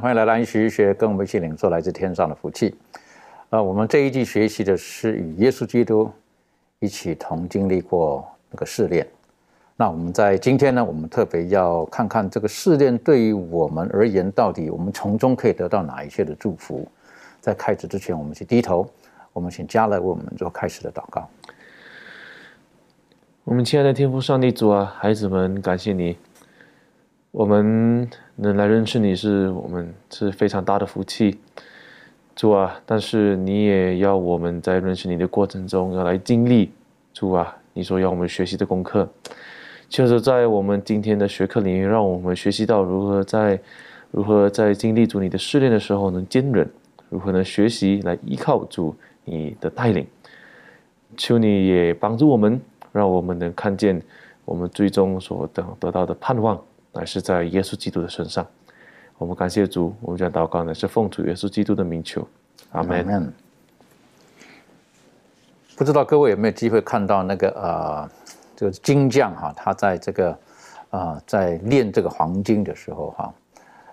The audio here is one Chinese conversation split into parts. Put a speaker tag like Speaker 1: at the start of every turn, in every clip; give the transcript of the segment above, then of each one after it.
Speaker 1: 欢迎来到安息学，跟我们一起领受来自天上的福气。呃，我们这一季学习的是与耶稣基督一起同经历过那个试炼。那我们在今天呢，我们特别要看看这个试炼对于我们而言，到底我们从中可以得到哪一些的祝福。在开始之前，我们去低头，我们请加勒为我们做开始的祷告。
Speaker 2: 我们亲爱的天父上帝主啊，孩子们，感谢你，我们能来认识你是我们是非常大的福气，主啊。但是你也要我们在认识你的过程中要来经历，主啊，你说要我们学习的功课，就是在我们今天的学科里面，让我们学习到如何在如何在经历主你的试炼的时候能坚韧，如何能学习来依靠主你的带领。求你也帮助我们，让我们能看见我们最终所得得到的盼望，乃是在耶稣基督的身上。我们感谢主，我们将祷告呢是奉主耶稣基督的名求，阿门。
Speaker 1: 不知道各位有没有机会看到那个呃，这个金匠哈，他在这个啊、呃在炼这个黄金的时候哈，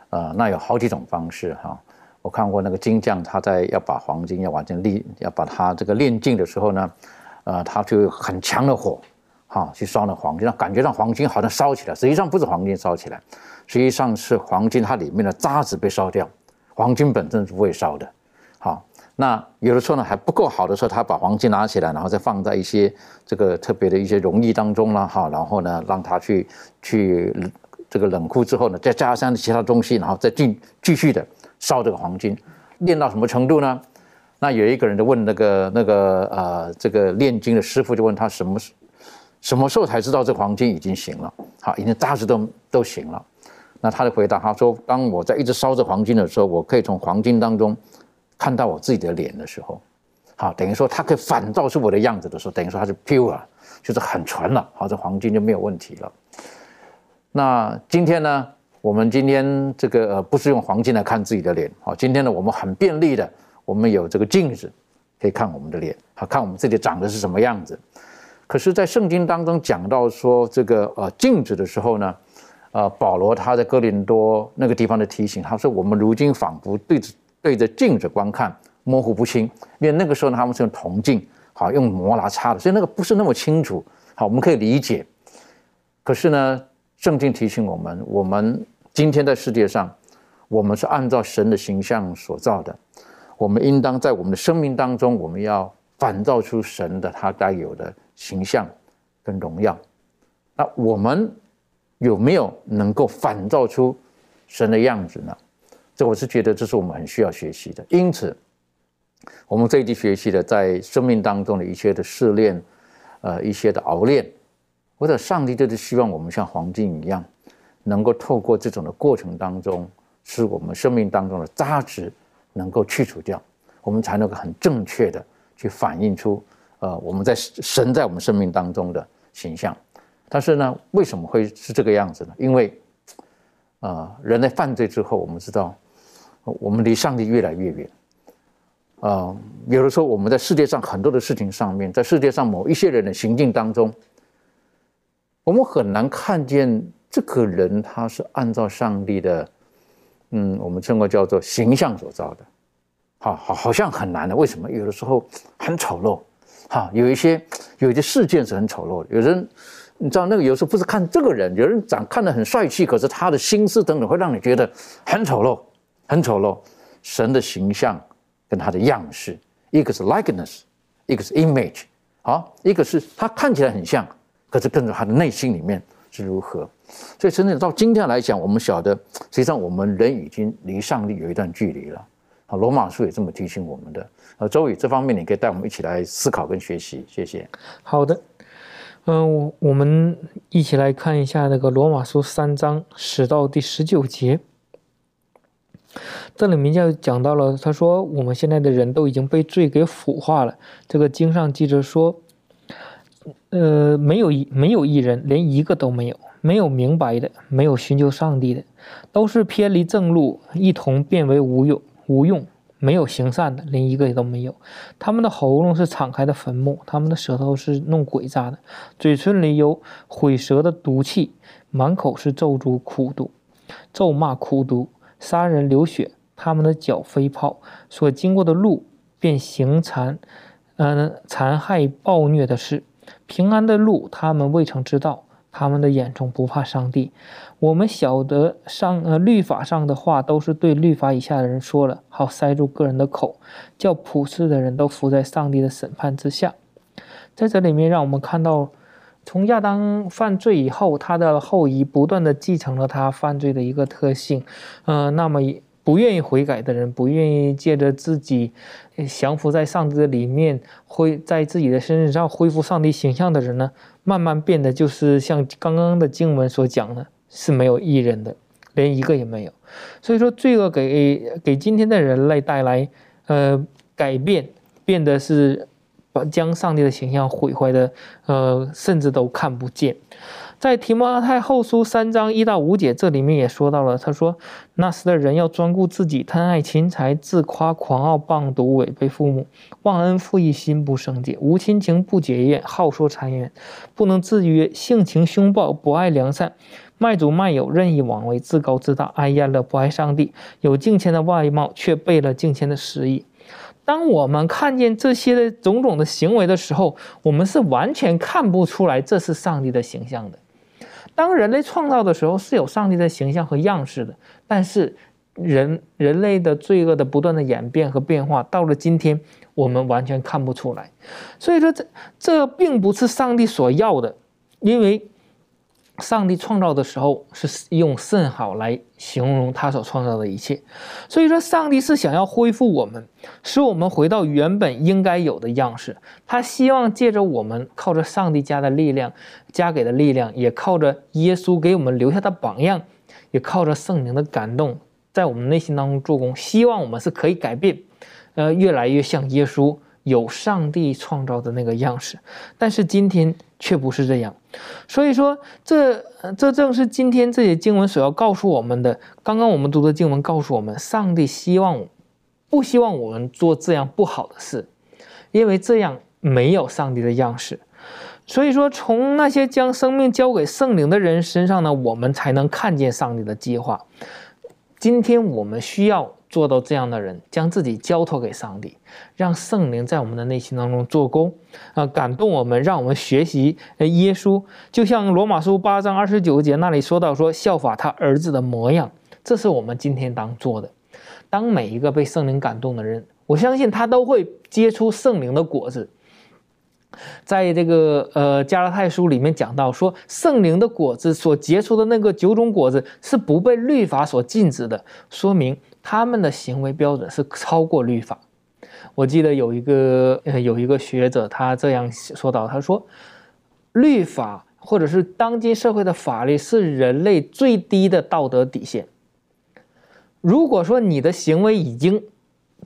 Speaker 1: 呃，那有好几种方式哈。我看过那个金匠，他在要把黄金要完全炼，要把它这个炼净的时候呢，呃，他就有很强的火，啊，去烧那黄金，让感觉让黄金好像烧起来，实际上不是黄金烧起来，实际上是黄金它里面的渣子被烧掉，黄金本身是不会烧的。好，那有的时候呢还不够好的时候，他把黄金拿起来，然后再放在一些这个特别的一些溶液当中了，哈，然后呢让它去去这个冷库之后呢，再加上其他东西，然后再继继续的烧这个黄金，炼到什么程度呢？那有一个人就问那个那个呃这个炼金的师傅，就问他什么时什么时候才知道这黄金已经行了？好，已经大致都都行了。那他的回答，他说：当我在一直烧着黄金的时候，我可以从黄金当中看到我自己的脸的时候，好，等于说它可以反照出我的样子的时候，等于说它是 pure，就是很纯了，好，这黄金就没有问题了。那今天呢，我们今天这个呃不是用黄金来看自己的脸，好，今天呢我们很便利的，我们有这个镜子可以看我们的脸，好看我们自己长得是什么样子。可是，在圣经当中讲到说这个呃镜子的时候呢，呃，保罗他在哥林多那个地方的提醒，他说我们如今仿佛对着对着镜子观看，模糊不清，因为那个时候呢他们是用铜镜，好用磨来擦的，所以那个不是那么清楚，好我们可以理解。可是呢，圣经提醒我们，我们今天在世界上，我们是按照神的形象所造的，我们应当在我们的生命当中，我们要反照出神的他该有的形象跟荣耀。那我们有没有能够反照出神的样子呢？这我是觉得这是我们很需要学习的。因此，我们这一季学习的在生命当中的一些的试炼，呃，一些的熬炼，或者上帝就是希望我们像黄金一样，能够透过这种的过程当中，使我们生命当中的渣质能够去除掉，我们才能够很正确的去反映出，呃，我们在神在我们生命当中的形象。但是呢，为什么会是这个样子呢？因为，呃，人类犯罪之后，我们知道，我们离上帝越来越远。呃，有的时候我们在世界上很多的事情上面，在世界上某一些人的行径当中，我们很难看见这个人他是按照上帝的，嗯，我们称为叫做形象所造的，好好好像很难的。为什么？有的时候很丑陋，哈，有一些有一些事件是很丑陋的。有人你知道那个有时候不是看这个人，有人长看得很帅气，可是他的心思等等会让你觉得很丑陋，很丑陋。神的形象跟他的样式，一个是 likeness，一个是 image，好，一个是他看起来很像，可是跟着他的内心里面是如何。所以，真正到今天来讲，我们晓得，实际上我们人已经离上帝有一段距离了。罗马书也这么提醒我们的。呃，周宇，这方面你可以带我们一起来思考跟学习，谢谢。
Speaker 3: 好的。嗯，我们一起来看一下那个罗马书三章十到第十九节。这里面就讲到了，他说我们现在的人都已经被罪给腐化了。这个经上记着说，呃，没有一没有一人，连一个都没有，没有明白的，没有寻求上帝的，都是偏离正路，一同变为无用无用。没有行善的，连一个也都没有。他们的喉咙是敞开的坟墓，他们的舌头是弄鬼诈的，嘴唇里有毁舌的毒气，满口是咒诅苦毒，咒骂苦毒，杀人流血。他们的脚飞炮，所经过的路便行残，嗯，残害暴虐的事。平安的路，他们未曾知道。他们的眼中不怕上帝。我们晓得上呃律法上的话都是对律法以下的人说了，好塞住个人的口，叫普世的人都伏在上帝的审判之下。在这里面，让我们看到，从亚当犯罪以后，他的后裔不断的继承了他犯罪的一个特性。呃，那么不愿意悔改的人，不愿意借着自己降服在上帝的里面，恢在自己的身上恢复上帝形象的人呢？慢慢变得就是像刚刚的经文所讲的，是没有一人的，连一个也没有。所以说，罪恶给给今天的人类带来呃改变，变得是把将上帝的形象毁坏的，呃，甚至都看不见。在提摩太后书三章一到五节，这里面也说到了，他说那时的人要专顾自己，贪爱钱财，自夸狂傲，棒毒，违背父母，忘恩负义，心不圣洁，无亲情，不结怨，好说谗言，不能自约，性情凶暴，不爱良善，卖主卖友，任意妄为，自高自大，爱厌乐，不爱上帝，有敬虔的外貌，却背了敬虔的实意。当我们看见这些的种种的行为的时候，我们是完全看不出来这是上帝的形象的。当人类创造的时候是有上帝的形象和样式的，但是人人类的罪恶的不断的演变和变化，到了今天我们完全看不出来。所以说这这并不是上帝所要的，因为。上帝创造的时候是用甚好来形容他所创造的一切，所以说上帝是想要恢复我们，使我们回到原本应该有的样式。他希望借着我们，靠着上帝加的力量，加给的力量，也靠着耶稣给我们留下的榜样，也靠着圣灵的感动，在我们内心当中做工，希望我们是可以改变，呃，越来越像耶稣。有上帝创造的那个样式，但是今天却不是这样，所以说这这正是今天这些经文所要告诉我们的。刚刚我们读的经文告诉我们，上帝希望不希望我们做这样不好的事，因为这样没有上帝的样式。所以说，从那些将生命交给圣灵的人身上呢，我们才能看见上帝的计划。今天我们需要。做到这样的人，将自己交托给上帝，让圣灵在我们的内心当中做工，啊，感动我们，让我们学习耶稣。就像罗马书八章二十九节那里说到，说效法他儿子的模样，这是我们今天当做的。当每一个被圣灵感动的人，我相信他都会结出圣灵的果子。在这个呃加拉太书里面讲到说，圣灵的果子所结出的那个九种果子是不被律法所禁止的，说明他们的行为标准是超过律法。我记得有一个呃有一个学者他这样说到，他说，律法或者是当今社会的法律是人类最低的道德底线。如果说你的行为已经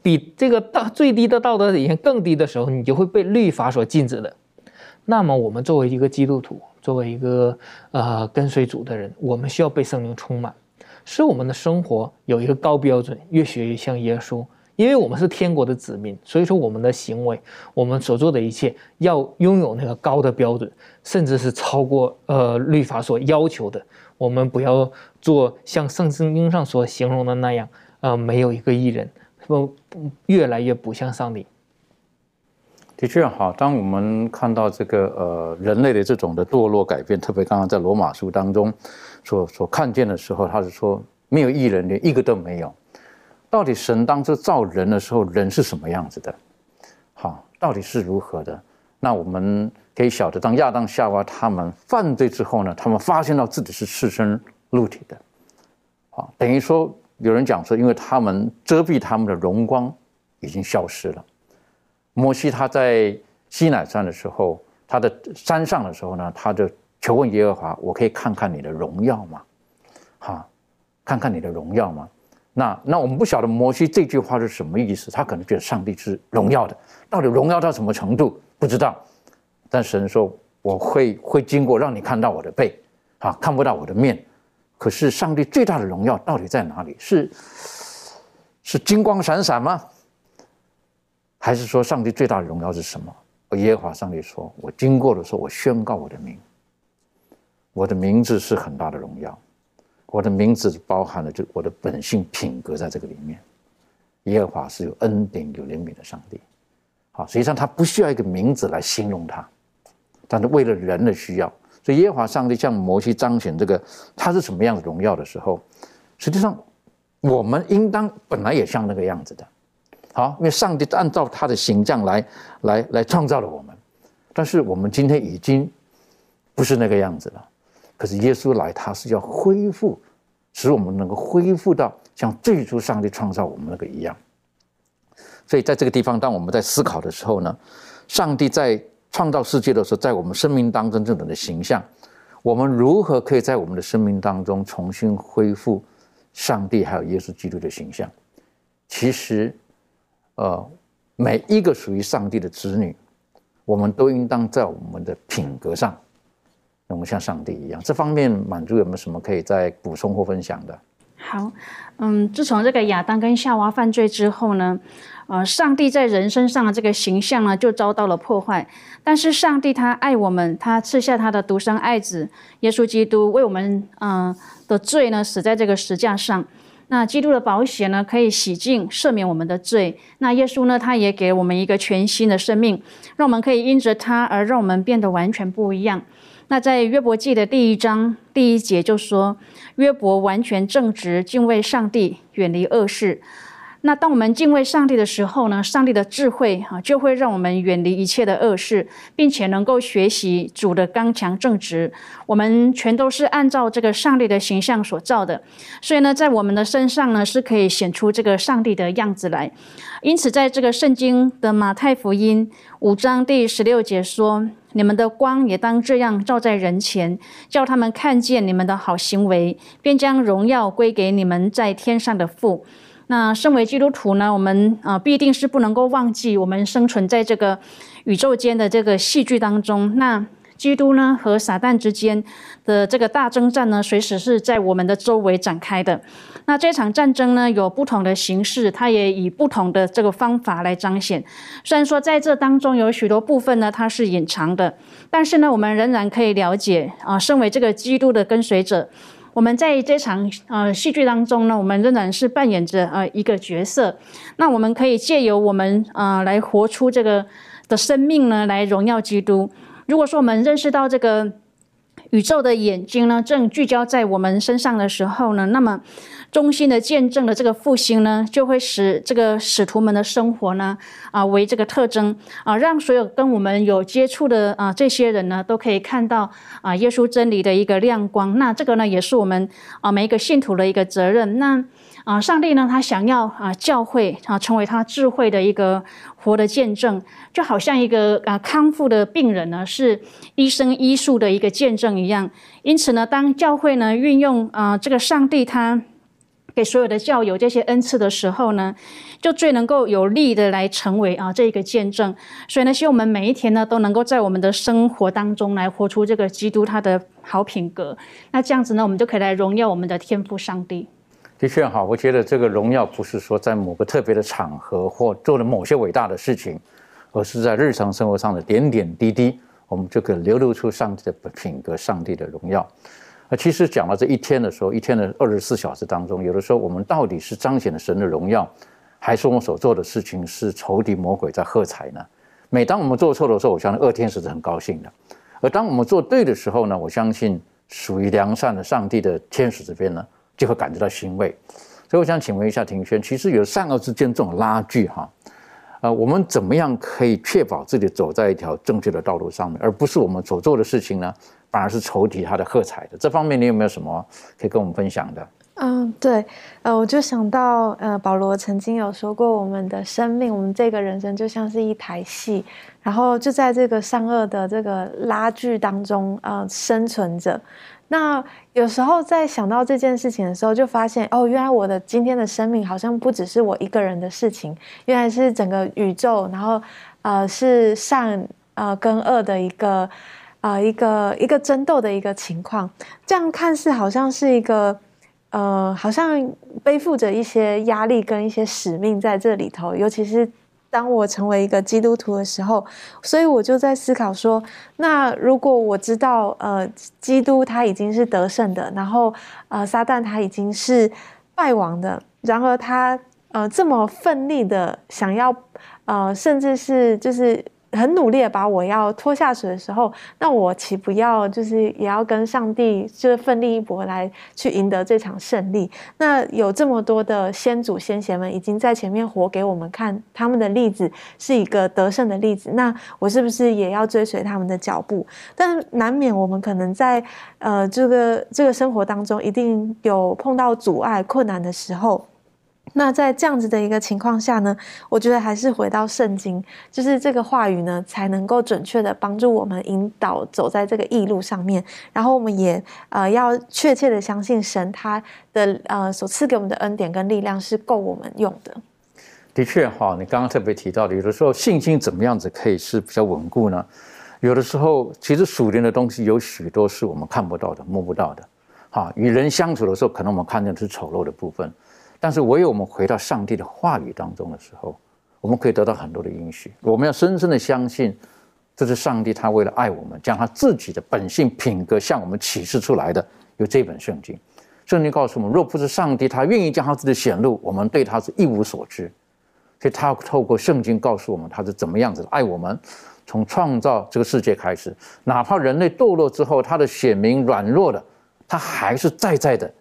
Speaker 3: 比这个道最低的道德底线更低的时候，你就会被律法所禁止的。那么，我们作为一个基督徒，作为一个呃跟随主的人，我们需要被圣灵充满，使我们的生活有一个高标准，越学越像耶稣。因为我们是天国的子民，所以说我们的行为，我们所做的一切，要拥有那个高的标准，甚至是超过呃律法所要求的。我们不要做像圣经上所形容的那样，呃，没有一个艺人。不，越来越不像上帝。
Speaker 1: 的确好。当我们看到这个呃人类的这种的堕落改变，特别刚刚在罗马书当中所所看见的时候，他是说没有艺人，连一个都没有。到底神当初造人的时候，人是什么样子的？好，到底是如何的？那我们可以晓得，当亚当夏娃他们犯罪之后呢，他们发现到自己是赤身露体的。好，等于说有人讲说，因为他们遮蔽他们的荣光已经消失了。摩西他在西乃山的时候，他的山上的时候呢，他就求问耶和华：“我可以看看你的荣耀吗？”哈，看看你的荣耀吗？那那我们不晓得摩西这句话是什么意思，他可能觉得上帝是荣耀的，到底荣耀到什么程度不知道。但神说：“我会会经过让你看到我的背，啊，看不到我的面。可是上帝最大的荣耀到底在哪里？是是金光闪闪吗？”还是说，上帝最大的荣耀是什么？耶和华上帝说：“我经过的时候，我宣告我的名。我的名字是很大的荣耀，我的名字包含了就我的本性品格在这个里面。耶和华是有恩典、有怜悯的上帝。好，实际上他不需要一个名字来形容他，但是为了人的需要，所以耶和华上帝向摩西彰显这个他是什么样的荣耀的时候，实际上我们应当本来也像那个样子的。”好，因为上帝按照他的形象来来来创造了我们，但是我们今天已经不是那个样子了。可是耶稣来，他是要恢复，使我们能够恢复到像最初上帝创造我们那个一样。所以在这个地方，当我们在思考的时候呢，上帝在创造世界的时候，在我们生命当中这种的形象，我们如何可以在我们的生命当中重新恢复上帝还有耶稣基督的形象？其实。呃，每一个属于上帝的子女，我们都应当在我们的品格上，能够像上帝一样。这方面满足有没有什么可以再补充或分享的？
Speaker 4: 好，嗯，自从这个亚当跟夏娃犯罪之后呢，呃，上帝在人身上的这个形象呢就遭到了破坏。但是上帝他爱我们，他赐下他的独生爱子耶稣基督，为我们嗯的罪呢死在这个石架上。那基督的保险呢，可以洗净、赦免我们的罪。那耶稣呢，他也给我们一个全新的生命，让我们可以因着他而让我们变得完全不一样。那在约伯记的第一章第一节就说，约伯完全正直，敬畏上帝，远离恶事。那当我们敬畏上帝的时候呢，上帝的智慧啊，就会让我们远离一切的恶事，并且能够学习主的刚强正直。我们全都是按照这个上帝的形象所造的，所以呢，在我们的身上呢，是可以显出这个上帝的样子来。因此，在这个圣经的马太福音五章第十六节说：“你们的光也当这样照在人前，叫他们看见你们的好行为，便将荣耀归给你们在天上的父。”那身为基督徒呢，我们啊必定是不能够忘记我们生存在这个宇宙间的这个戏剧当中。那基督呢和撒旦之间的这个大征战呢，随时是在我们的周围展开的。那这场战争呢有不同的形式，它也以不同的这个方法来彰显。虽然说在这当中有许多部分呢它是隐藏的，但是呢我们仍然可以了解啊，身为这个基督的跟随者。我们在这场呃戏剧当中呢，我们仍然是扮演着呃一个角色。那我们可以借由我们呃来活出这个的生命呢，来荣耀基督。如果说我们认识到这个。宇宙的眼睛呢，正聚焦在我们身上的时候呢，那么中心的见证的这个复兴呢，就会使这个使徒们的生活呢，啊为这个特征啊，让所有跟我们有接触的啊这些人呢，都可以看到啊耶稣真理的一个亮光。那这个呢，也是我们啊每一个信徒的一个责任。那啊，上帝呢，他想要啊教会啊成为他智慧的一个活的见证，就好像一个啊康复的病人呢，是医生医术的一个见证一样。因此呢，当教会呢运用啊这个上帝他给所有的教友这些恩赐的时候呢，就最能够有力的来成为啊这一个见证。所以呢，希望我们每一天呢都能够在我们的生活当中来活出这个基督他的好品格。那这样子呢，我们就可以来荣耀我们的天赋上帝。
Speaker 1: 的确好，我觉得这个荣耀不是说在某个特别的场合或做了某些伟大的事情，而是在日常生活上的点点滴滴，我们就可以流露出上帝的品格、上帝的荣耀。那其实讲到这一天的时候，一天的二十四小时当中，有的时候我们到底是彰显了神的荣耀，还是我们所做的事情是仇敌魔鬼在喝彩呢？每当我们做错的时候，我相信恶天使是很高兴的；而当我们做对的时候呢，我相信属于良善的上帝的天使这边呢，就会感觉到欣慰。所以我想请问一下庭轩，其实有善恶之间这种拉锯哈，呃，我们怎么样可以确保自己走在一条正确的道路上面，而不是我们所做的事情呢，反而是仇敌他的喝彩的？这方面你有没有什么可以跟我们分享的？
Speaker 5: 嗯，对，呃，我就想到，呃，保罗曾经有说过，我们的生命，我们这个人生就像是一台戏，然后就在这个善恶的这个拉锯当中，呃，生存着。那有时候在想到这件事情的时候，就发现，哦，原来我的今天的生命好像不只是我一个人的事情，原来是整个宇宙，然后，呃，是善，呃，跟恶的一个，呃，一个一个争斗的一个情况。这样看似好像是一个。呃，好像背负着一些压力跟一些使命在这里头，尤其是当我成为一个基督徒的时候，所以我就在思考说，那如果我知道，呃，基督他已经是得胜的，然后呃，撒旦他已经是败亡的，然而他呃这么奋力的想要，呃，甚至是就是。很努力的把我要拖下水的时候，那我岂不要就是也要跟上帝就是奋力一搏来去赢得这场胜利？那有这么多的先祖先贤们已经在前面活给我们看，他们的例子是一个得胜的例子。那我是不是也要追随他们的脚步？但难免我们可能在呃这个这个生活当中，一定有碰到阻碍困难的时候。那在这样子的一个情况下呢，我觉得还是回到圣经，就是这个话语呢，才能够准确的帮助我们引导走在这个义路上面。然后我们也呃要确切的相信神他的呃所赐给我们的恩典跟力量是够我们用的。
Speaker 1: 的确哈，你刚刚特别提到的，有的时候信心怎么样子可以是比较稳固呢？有的时候其实属灵的东西有许多是我们看不到的、摸不到的。哈，与人相处的时候，可能我们看见的是丑陋的部分。但是唯有我们回到上帝的话语当中的时候，我们可以得到很多的应许。我们要深深的相信，这是上帝他为了爱我们，将他自己的本性品格向我们启示出来的。有这本圣经，圣经告诉我们，若不是上帝他愿意将他自己显露，我们对他是一无所知。所以他透过圣经告诉我们，他是怎么样子的爱我们。从创造这个世界开始，哪怕人类堕落之后，他的选民软弱的，他还是在在的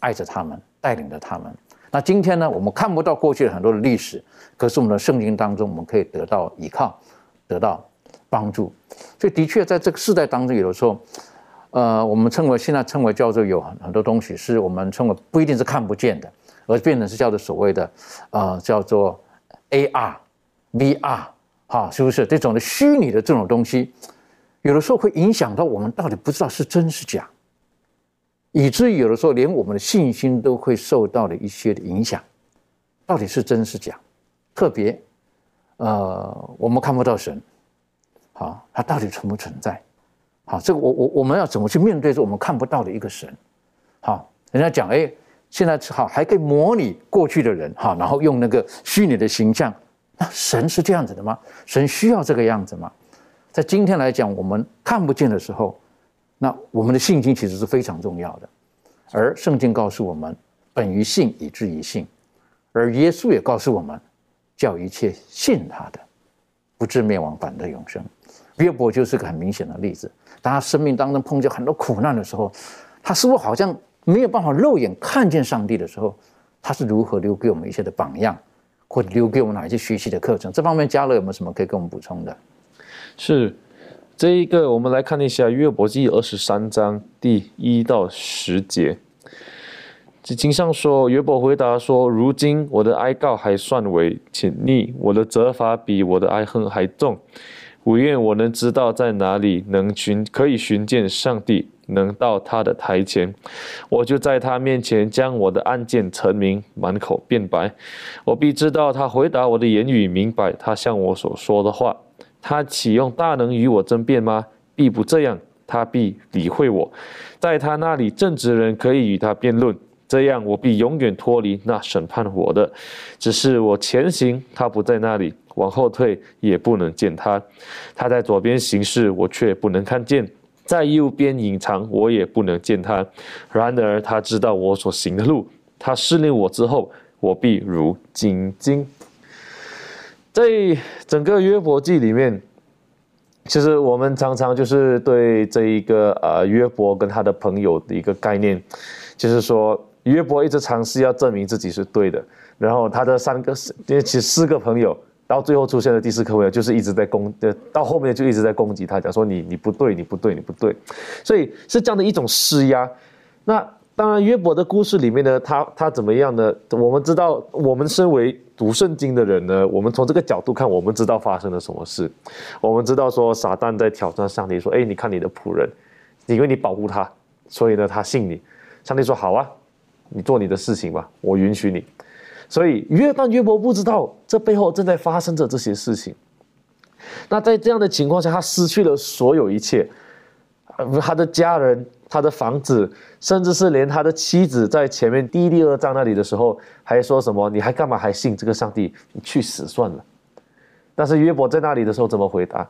Speaker 1: 爱着他们，带领着他们。那今天呢？我们看不到过去很多的历史，可是我们的圣经当中，我们可以得到依靠，得到帮助。所以，的确在这个时代当中，有的时候，呃，我们称为现在称为叫做有很很多东西，是我们称为不一定是看不见的，而变成是叫做所谓的，呃，叫做 AR、VR，哈，是不是这种的虚拟的这种东西，有的时候会影响到我们到底不知道是真是假。以至于有的时候，连我们的信心都会受到了一些的影响，到底是真是假？特别，呃，我们看不到神，好，他到底存不存在？好，这个我我我们要怎么去面对这我们看不到的一个神？好，人家讲，哎，现在好还可以模拟过去的人，哈，然后用那个虚拟的形象，那神是这样子的吗？神需要这个样子吗？在今天来讲，我们看不见的时候。那我们的信心其实是非常重要的，而圣经告诉我们，本于信以至于信，而耶稣也告诉我们，叫一切信他的，不至灭亡，反得永生。约伯就是个很明显的例子，当他生命当中碰见很多苦难的时候，他似乎好像没有办法肉眼看见上帝的时候，他是如何留给我们一些的榜样，或留给我们哪一些学习的课程？这方面加勒有没有什么可以跟我们补充的？
Speaker 2: 是。这一个，我们来看一下约伯记二十三章第一到十节。这经上说，约伯回答说：“如今我的哀告还算为浅逆，我的责罚比我的哀恨还重。我愿我能知道在哪里能寻可以寻见上帝，能到他的台前，我就在他面前将我的案件陈明，满口辩白。我必知道他回答我的言语，明白他向我所说的话。”他岂用大能与我争辩吗？必不这样，他必理会我。在他那里，正直人可以与他辩论，这样我必永远脱离那审判我的。只是我前行，他不在那里；往后退，也不能见他。他在左边行事，我却不能看见；在右边隐藏，我也不能见他。然而他知道我所行的路，他试炼我之后，我必如金晶。在整个约伯记里面，其实我们常常就是对这一个呃约伯跟他的朋友的一个概念，就是说约伯一直尝试要证明自己是对的，然后他的三个因为其实四个朋友，到最后出现的第四个朋友就是一直在攻，呃到后面就一直在攻击他，讲说你你不对，你不对，你不对，所以是这样的一种施压。那当然，约伯的故事里面呢，他他怎么样呢？我们知道，我们身为读圣经的人呢，我们从这个角度看，我们知道发生了什么事。我们知道说，撒旦在挑战上帝，说：“哎，你看你的仆人，因为你保护他，所以呢，他信你。”上帝说：“好啊，你做你的事情吧，我允许你。”所以约但约伯不知道这背后正在发生着这些事情。那在这样的情况下，他失去了所有一切，他的家人。他的房子，甚至是连他的妻子，在前面第一、第二章那里的时候，还说什么？你还干嘛还信这个上帝？你去死算了。但是约伯在那里的时候怎么回答？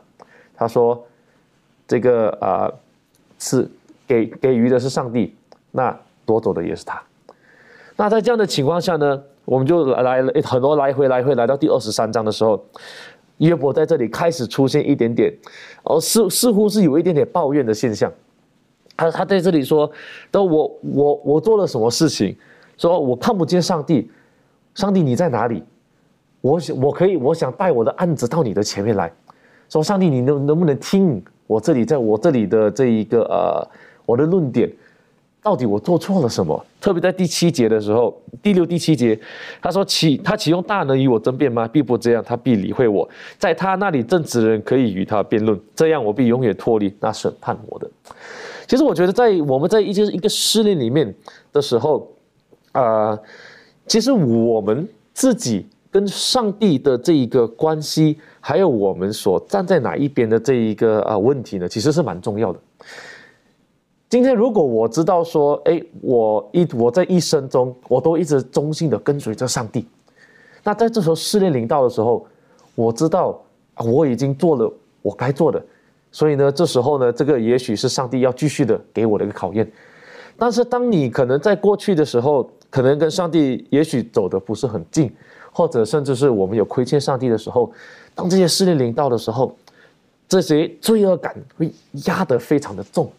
Speaker 2: 他说：“这个啊，是给给予的是上帝，那夺走的也是他。”那在这样的情况下呢，我们就来了很多来回来回，来到第二十三章的时候，约伯在这里开始出现一点点，哦，似似乎是有一点点抱怨的现象。他他在这里说：“都我我我做了什么事情？说我看不见上帝，上帝你在哪里？我想我可以，我想带我的案子到你的前面来。说上帝，你能能不能听我这里在我这里的这一个呃我的论点？到底我做错了什么？特别在第七节的时候，第六第七节，他说启他启用大能与我争辩吗？必不这样，他必理会我。在他那里正直的人可以与他辩论，这样我必永远脱离那审判我的。”其实我觉得，在我们在一些一个试炼里面的时候，啊，其实我们自己跟上帝的这一个关系，还有我们所站在哪一边的这一个啊问题呢，其实是蛮重要的。今天如果我知道说，哎，我一我在一生中我都一直忠心的跟随着上帝，那在这时候试炼临到的时候，我知道，我已经做了我该做的。所以呢，这时候呢，这个也许是上帝要继续的给我的一个考验。但是，当你可能在过去的时候，可能跟上帝也许走的不是很近，或者甚至是我们有亏欠上帝的时候，当这些试炼临到的时候，这些罪恶感会压得非常的重，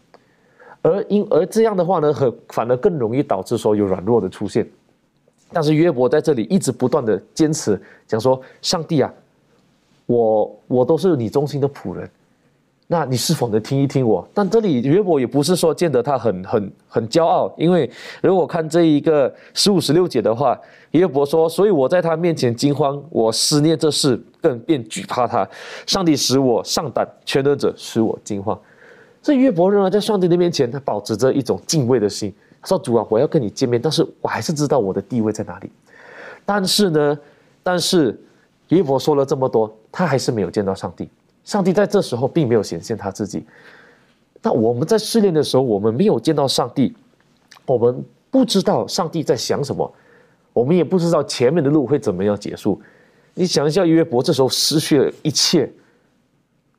Speaker 2: 而因而这样的话呢，很反而更容易导致说有软弱的出现。但是约伯在这里一直不断的坚持讲说：“上帝啊，我我都是你忠心的仆人。”那你是否能听一听我？但这里约伯也不是说见得他很很很骄傲，因为如果看这一个十五十六节的话，约伯说：“所以我在他面前惊慌，我思念这事，更便惧怕他。上帝使我上胆，全能者使我惊慌。”这约伯仍然在上帝的面前，他保持着一种敬畏的心。他说：“主啊，我要跟你见面，但是我还是知道我的地位在哪里。但是呢，但是约伯说了这么多，他还是没有见到上帝。”上帝在这时候并没有显现他自己。那我们在试炼的时候，我们没有见到上帝，我们不知道上帝在想什么，我们也不知道前面的路会怎么样结束。你想一下，约伯这时候失去了一切，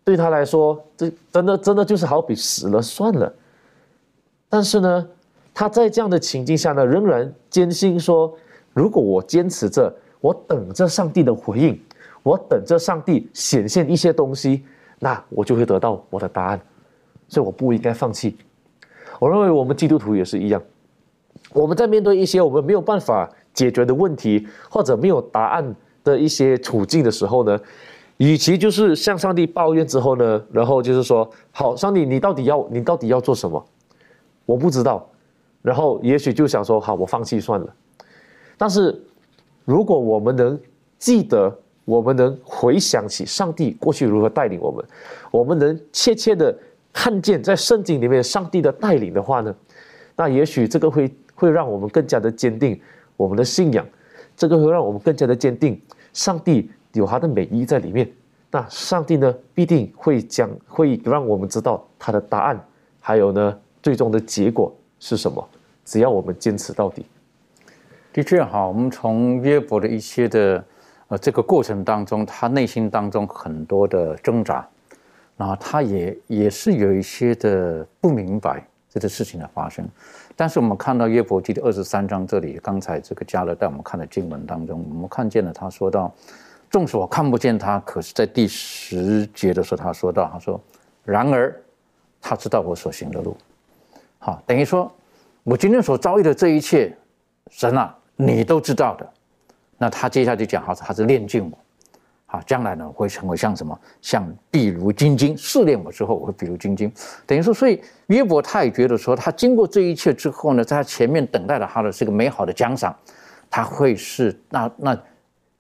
Speaker 2: 对他来说，这真的真的就是好比死了算了。但是呢，他在这样的情境下呢，仍然坚信说，如果我坚持着，我等着上帝的回应。我等着上帝显现一些东西，那我就会得到我的答案，所以我不应该放弃。我认为我们基督徒也是一样，我们在面对一些我们没有办法解决的问题，或者没有答案的一些处境的时候呢，与其就是向上帝抱怨之后呢，然后就是说，好，上帝，你到底要你到底要做什么？我不知道，然后也许就想说，好，我放弃算了。但是如果我们能记得。我们能回想起上帝过去如何带领我们，我们能切切的看见在圣经里面上帝的带领的话呢，那也许这个会会让我们更加的坚定我们的信仰，这个会让我们更加的坚定上帝有他的美意在里面。那上帝呢，必定会将会让我们知道他的答案，还有呢，最终的结果是什么？只要我们坚持到底。
Speaker 1: 的确哈，我们从约伯的一些的。呃，这个过程当中，他内心当中很多的挣扎，然后他也也是有一些的不明白这个事情的发生。但是我们看到约伯记的二十三章这里，刚才这个加勒带我们看的经文当中，我们看见了他说到，纵使我看不见他，可是在第十节的时候，他说到，他说，然而他知道我所行的路，好，等于说我今天所遭遇的这一切，神啊，你都知道的。那他接下来就讲，好，他是炼尽我。好，将来呢会成为像什么？像碧如金晶试炼我之后，我会碧如金晶。等于说，所以约伯他也觉得说，他经过这一切之后呢，在他前面等待的他的是个美好的奖赏，他会是那那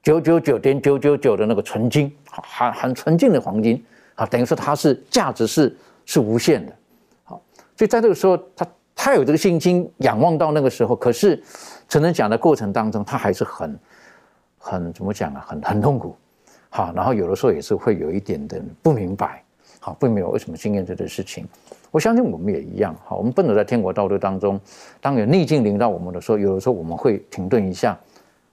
Speaker 1: 九九九点九九九的那个纯金，很很纯净的黄金。啊，等于说它是价值是是无限的。好，所以在这个时候，他他有这个信心仰望到那个时候，可是只能讲的过程当中，他还是很很怎么讲啊？很很痛苦。好，然后有的时候也是会有一点的不明白，好，不明白为什么经验这件事情。我相信我们也一样，好，我们奔走在天国道路当中，当有逆境临到我们的时候，有的时候我们会停顿一下，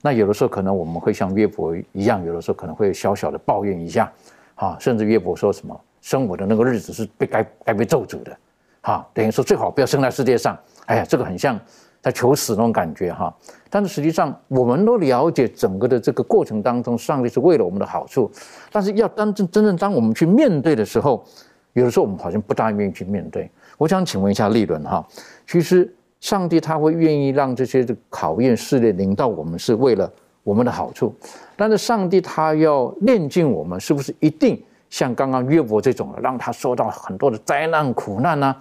Speaker 1: 那有的时候可能我们会像约伯一样，有的时候可能会小小的抱怨一下，啊，甚至约伯说什么生我的那个日子是被该该被咒诅的，哈，等于说最好不要生在世界上，哎呀，这个很像。在求死那种感觉哈，但是实际上我们都了解整个的这个过程当中，上帝是为了我们的好处。但是要当真真正当我们去面对的时候，有的时候我们好像不大愿意去面对。我想请问一下利伦哈，其实上帝他会愿意让这些考验试炼临到我们，是为了我们的好处。但是上帝他要炼尽我们，是不是一定像刚刚约伯这种，让他受到很多的灾难苦难呢？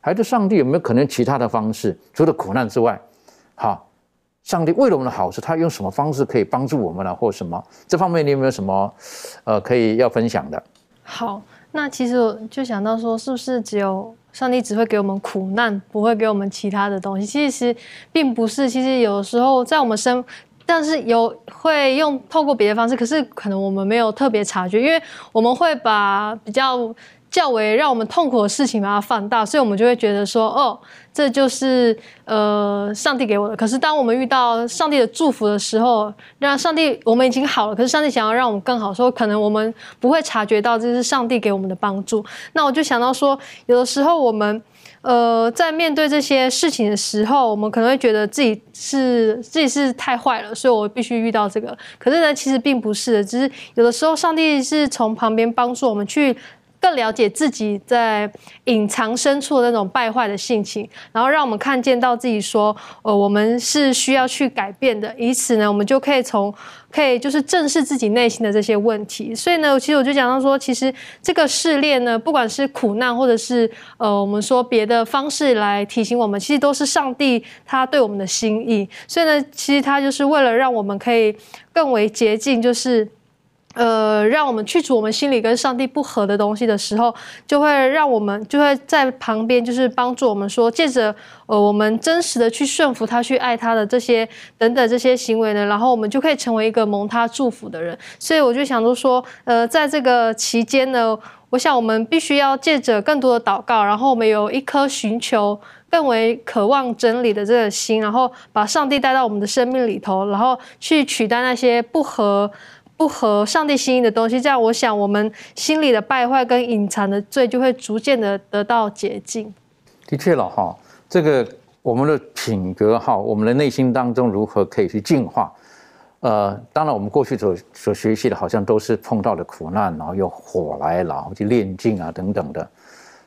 Speaker 1: 还是上帝有没有可能其他的方式，除了苦难之外，好，上帝为了我们的好处，他用什么方式可以帮助我们呢？或什么这方面你有没有什么呃可以要分享的？
Speaker 6: 好，那其实我就想到说，是不是只有上帝只会给我们苦难，不会给我们其他的东西？其实并不是，其实有时候在我们生，但是有会用透过别的方式，可是可能我们没有特别察觉，因为我们会把比较。较为让我们痛苦的事情把它放大，所以我们就会觉得说，哦，这就是呃上帝给我的。可是当我们遇到上帝的祝福的时候，让上帝我们已经好了，可是上帝想要让我们更好，说可能我们不会察觉到这是上帝给我们的帮助。那我就想到说，有的时候我们呃在面对这些事情的时候，我们可能会觉得自己是自己是太坏了，所以我必须遇到这个。可是呢，其实并不是的，只是有的时候上帝是从旁边帮助我们去。更了解自己在隐藏深处的那种败坏的性情，然后让我们看见到自己说，呃，我们是需要去改变的，以此呢，我们就可以从可以就是正视自己内心的这些问题。所以呢，其实我就讲到说，其实这个试炼呢，不管是苦难，或者是呃，我们说别的方式来提醒我们，其实都是上帝他对我们的心意。所以呢，其实他就是为了让我们可以更为洁净，就是。呃，让我们去除我们心里跟上帝不合的东西的时候，就会让我们就会在旁边，就是帮助我们说，借着呃我们真实的去顺服他，去爱他的这些等等这些行为呢，然后我们就可以成为一个蒙他祝福的人。所以我就想着说，呃，在这个期间呢，我想我们必须要借着更多的祷告，然后我们有一颗寻求更为渴望真理的这个心，然后把上帝带到我们的生命里头，然后去取代那些不合。不合上帝心意的东西，这样我想，我们心里的败坏跟隐藏的罪就会逐渐的得到洁净。
Speaker 1: 的确了哈，这个我们的品格哈，我们的内心当中如何可以去净化？呃，当然我们过去所所学习的，好像都是碰到的苦难，然后用火来，然后去炼净啊等等的。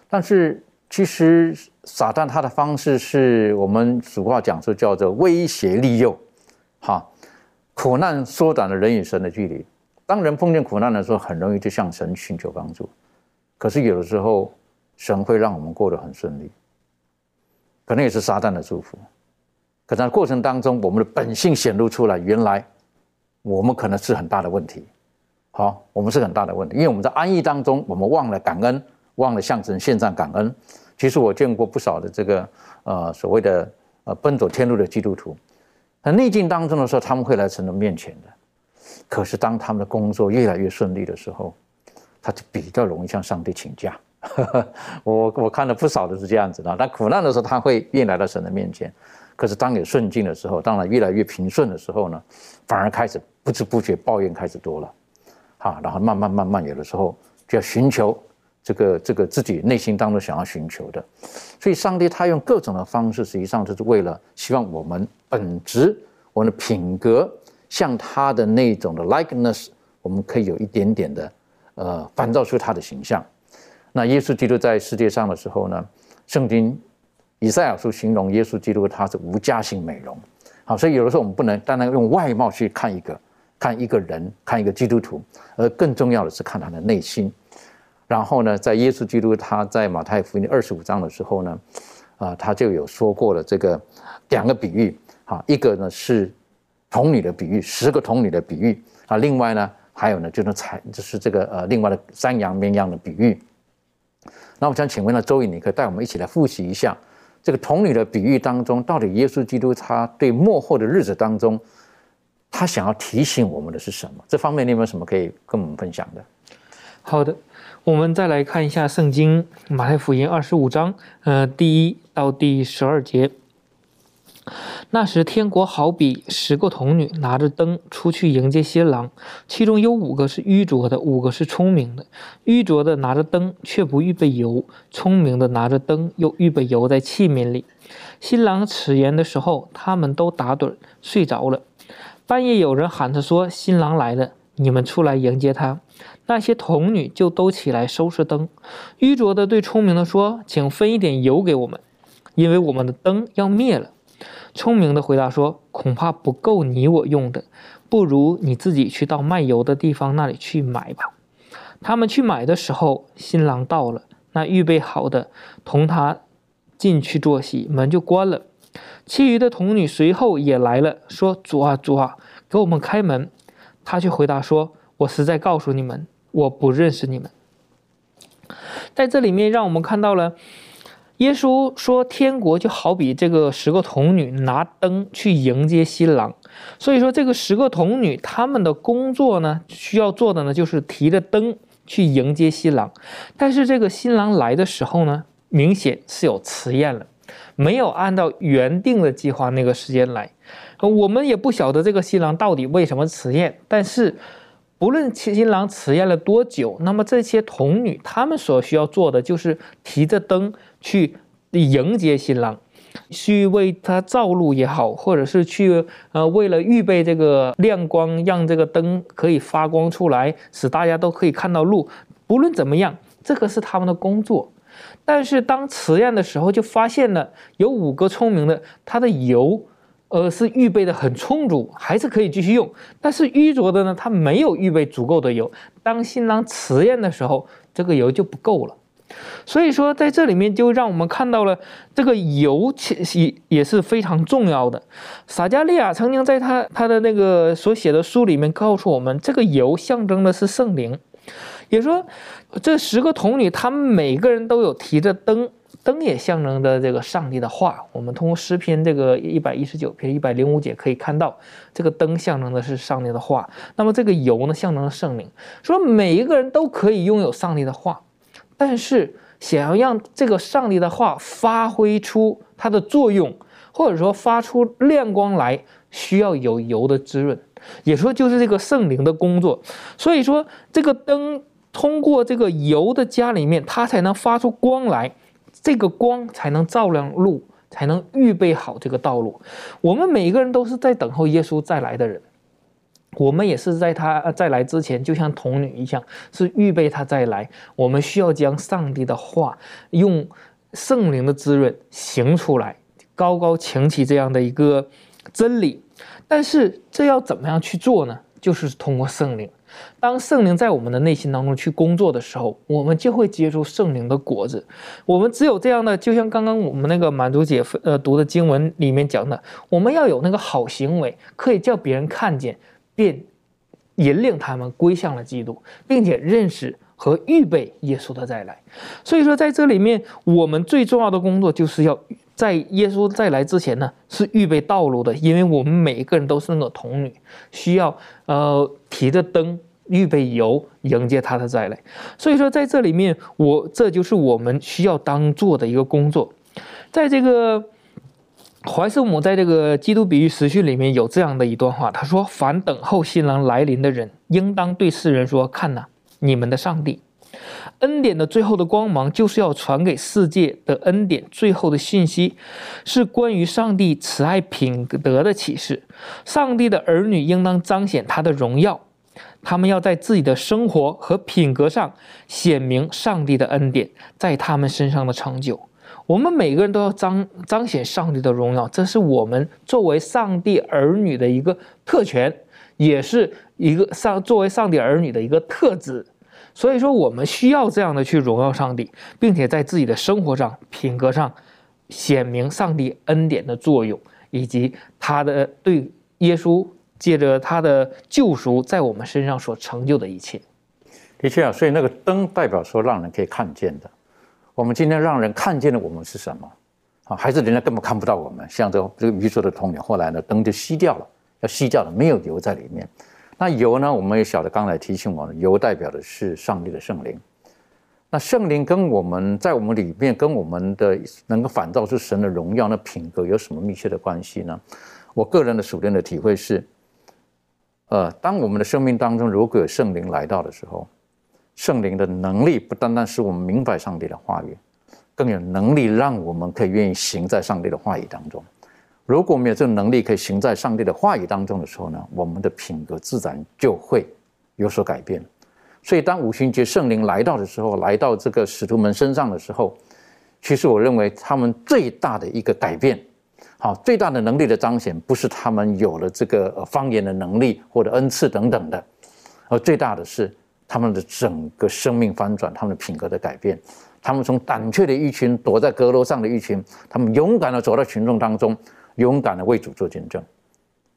Speaker 1: 但是其实撒旦他的方式是我们俗话讲说叫做威胁利诱，哈。苦难缩短了人与神的距离。当人碰见苦难的时候，很容易就向神寻求帮助。可是有的时候，神会让我们过得很顺利，可能也是撒旦的祝福。可在过程当中，我们的本性显露出来，原来我们可能是很大的问题。好，我们是很大的问题，因为我们在安逸当中，我们忘了感恩，忘了向神献上感恩。其实我见过不少的这个呃所谓的呃奔走天路的基督徒。在逆境当中的时候，他们会来神的面前的。可是当他们的工作越来越顺利的时候，他就比较容易向上帝请假。我我看了不少的是这样子的。但苦难的时候，他会愿来到神的面前。可是当有顺境的时候，当然越来越平顺的时候呢，反而开始不知不觉抱怨开始多了。哈，然后慢慢慢慢有的时候就要寻求。这个这个自己内心当中想要寻求的，所以上帝他用各种的方式，实际上就是为了希望我们本质、我们的品格，像他的那种的 likeness 我们可以有一点点的呃反照出他的形象。那耶稣基督在世界上的时候呢，圣经以赛亚书形容耶稣基督他是无家性美容。好，所以有的时候我们不能单单用外貌去看一个看一个人，看一个基督徒，而更重要的是看他的内心。然后呢，在耶稣基督他在马太福音二十五章的时候呢，啊，他就有说过了这个两个比喻，啊，一个呢是童女的比喻，十个童女的比喻，啊，另外呢还有呢就是彩，就是这个呃另外的山羊绵羊的比喻。那我想请问呢，周颖，你可以带我们一起来复习一下。这个童女的比喻当中，到底耶稣基督他对末后的日子当中，他想要提醒我们的是什么？这方面你有没有什么可以跟我们分享的？
Speaker 3: 好的，我们再来看一下圣经马太福音二十五章，呃，第一到第十二节。那时，天国好比十个童女拿着灯出去迎接新郎，其中有五个是愚拙的，五个是聪明的。愚拙的拿着灯，却不预备油；聪明的拿着灯，又预备油在器皿里。新郎迟延的时候，他们都打盹睡着了。半夜有人喊他说：“新郎来了，你们出来迎接他。”那些童女就都起来收拾灯。愚拙的对聪明的说：“请分一点油给我们，因为我们的灯要灭了。”聪明的回答说：“恐怕不够你我用的，不如你自己去到卖油的地方那里去买吧。”他们去买的时候，新郎到了，那预备好的同他进去坐席，门就关了。其余的童女随后也来了，说：“主啊，主啊，给我们开门。”他却回答说：“我实在告诉你们，我不认识你们。”在这里面，让我们看到了。耶稣说：“天国就好比这个十个童女拿灯去迎接新郎，所以说这个十个童女他们的工作呢，需要做的呢就是提着灯去迎接新郎。但是这个新郎来的时候呢，明显是有迟延了，没有按照原定的计划那个时间来。我们也不晓得这个新郎到底为什么迟宴，但是不论新郎迟宴了多久，那么这些童女他们所需要做的就是提着灯。”去迎接新郎，去为他照路也好，或者是去呃为了预备这个亮光，让这个灯可以发光出来，使大家都可以看到路。不论怎么样，这个是他们的工作。但是当迟宴的时候，就发现了有五个聪明的，他的油而是预备的很充足，还是可以继续用。但是愚拙的呢，他没有预备足够的油。当新郎迟宴的时候，这个油就不够了。所以说，在这里面就让我们看到了这个油其实也是非常重要的。撒加利亚曾经在他他的那个所写的书里面告诉我们，这个油象征的是圣灵。也说，这十个童女，她们每个人都有提着灯，灯也象征着这个上帝的话。我们通过诗篇这个一百一十九篇一百零五节可以看到，这个灯象征的是上帝的话。那么这个油呢，象征着圣灵。说每一个人都可以拥有上帝的话。但是，想要让这个上帝的话发挥出它的作用，或者说发出亮光来，需要有油的滋润，也说就是这个圣灵的工作。所以说，这个灯通过这个油的家里面，它才能发出光来，这个光才能照亮路，才能预备好这个道路。我们每个人都是在等候耶稣再来的人。我们也是在他再来之前，就像童女一样，是预备他再来。我们需要将上帝的话用圣灵的滋润行出来，高高擎起这样的一个真理。但是这要怎么样去做呢？就是通过圣灵。当圣灵在我们的内心当中去工作的时候，我们就会结出圣灵的果子。我们只有这样的，就像刚刚我们那个满足姐呃读的经文里面讲的，我们要有那个好行为，可以叫别人看见。便引领他们归向了基督，并且认识和预备耶稣的再来。所以说，在这里面，我们最重要的工作就是要在耶稣再来之前呢，是预备道路的。因为我们每一个人都是那个童女，需要呃提着灯，预备油迎接他的再来。所以说，在这里面，我这就是我们需要当做的一个工作，在这个。怀圣母在这个《基督比喻实训》里面有这样的一段话，他说：“凡等候新郎来临的人，应当对世人说：看呐，你们的上帝，恩典的最后的光芒，就是要传给世界的恩典最后的信息，是关于上帝慈爱品德的启示。上帝的儿女应当彰显他的荣耀。他们要在自己的生活和品格上显明上帝的恩典在他们身上的成就。我们每个人都要彰彰显上帝的荣耀，这是我们作为上帝儿女的一个特权，也是一个上作为上帝儿女的一个特质。所以说，我们需要这样的去荣耀上帝，并且在自己的生活上、品格上显明上帝恩典的作用，以及他的对耶稣借着他的救赎在我们身上所成就的一切。
Speaker 1: 的确啊，所以那个灯代表说让人可以看见的。我们今天让人看见了我们是什么啊？还是人家根本看不到我们？像这个这个愚拙的童年，后来呢灯就熄掉了，要熄掉了，没有油在里面。那油呢？我们也晓得，刚才提醒我们，油代表的是上帝的圣灵。那圣灵跟我们在我们里面，跟我们的能够反照出神的荣耀，那品格有什么密切的关系呢？我个人的属灵的体会是，呃，当我们的生命当中如果有圣灵来到的时候，圣灵的能力不单单是我们明白上帝的话语，更有能力让我们可以愿意行在上帝的话语当中。如果没有这个能力可以行在上帝的话语当中的时候呢，我们的品格自然就会有所改变。所以，当五旬节圣灵来到的时候，来到这个使徒们身上的时候，其实我认为他们最大的一个改变，好，最大的能力的彰显，不是他们有了这个方言的能力或者恩赐等等的，而最大的是他们的整个生命翻转，他们的品格的改变。他们从胆怯的一群躲在阁楼上的一群，他们勇敢的走到群众当中。勇敢的为主做见证，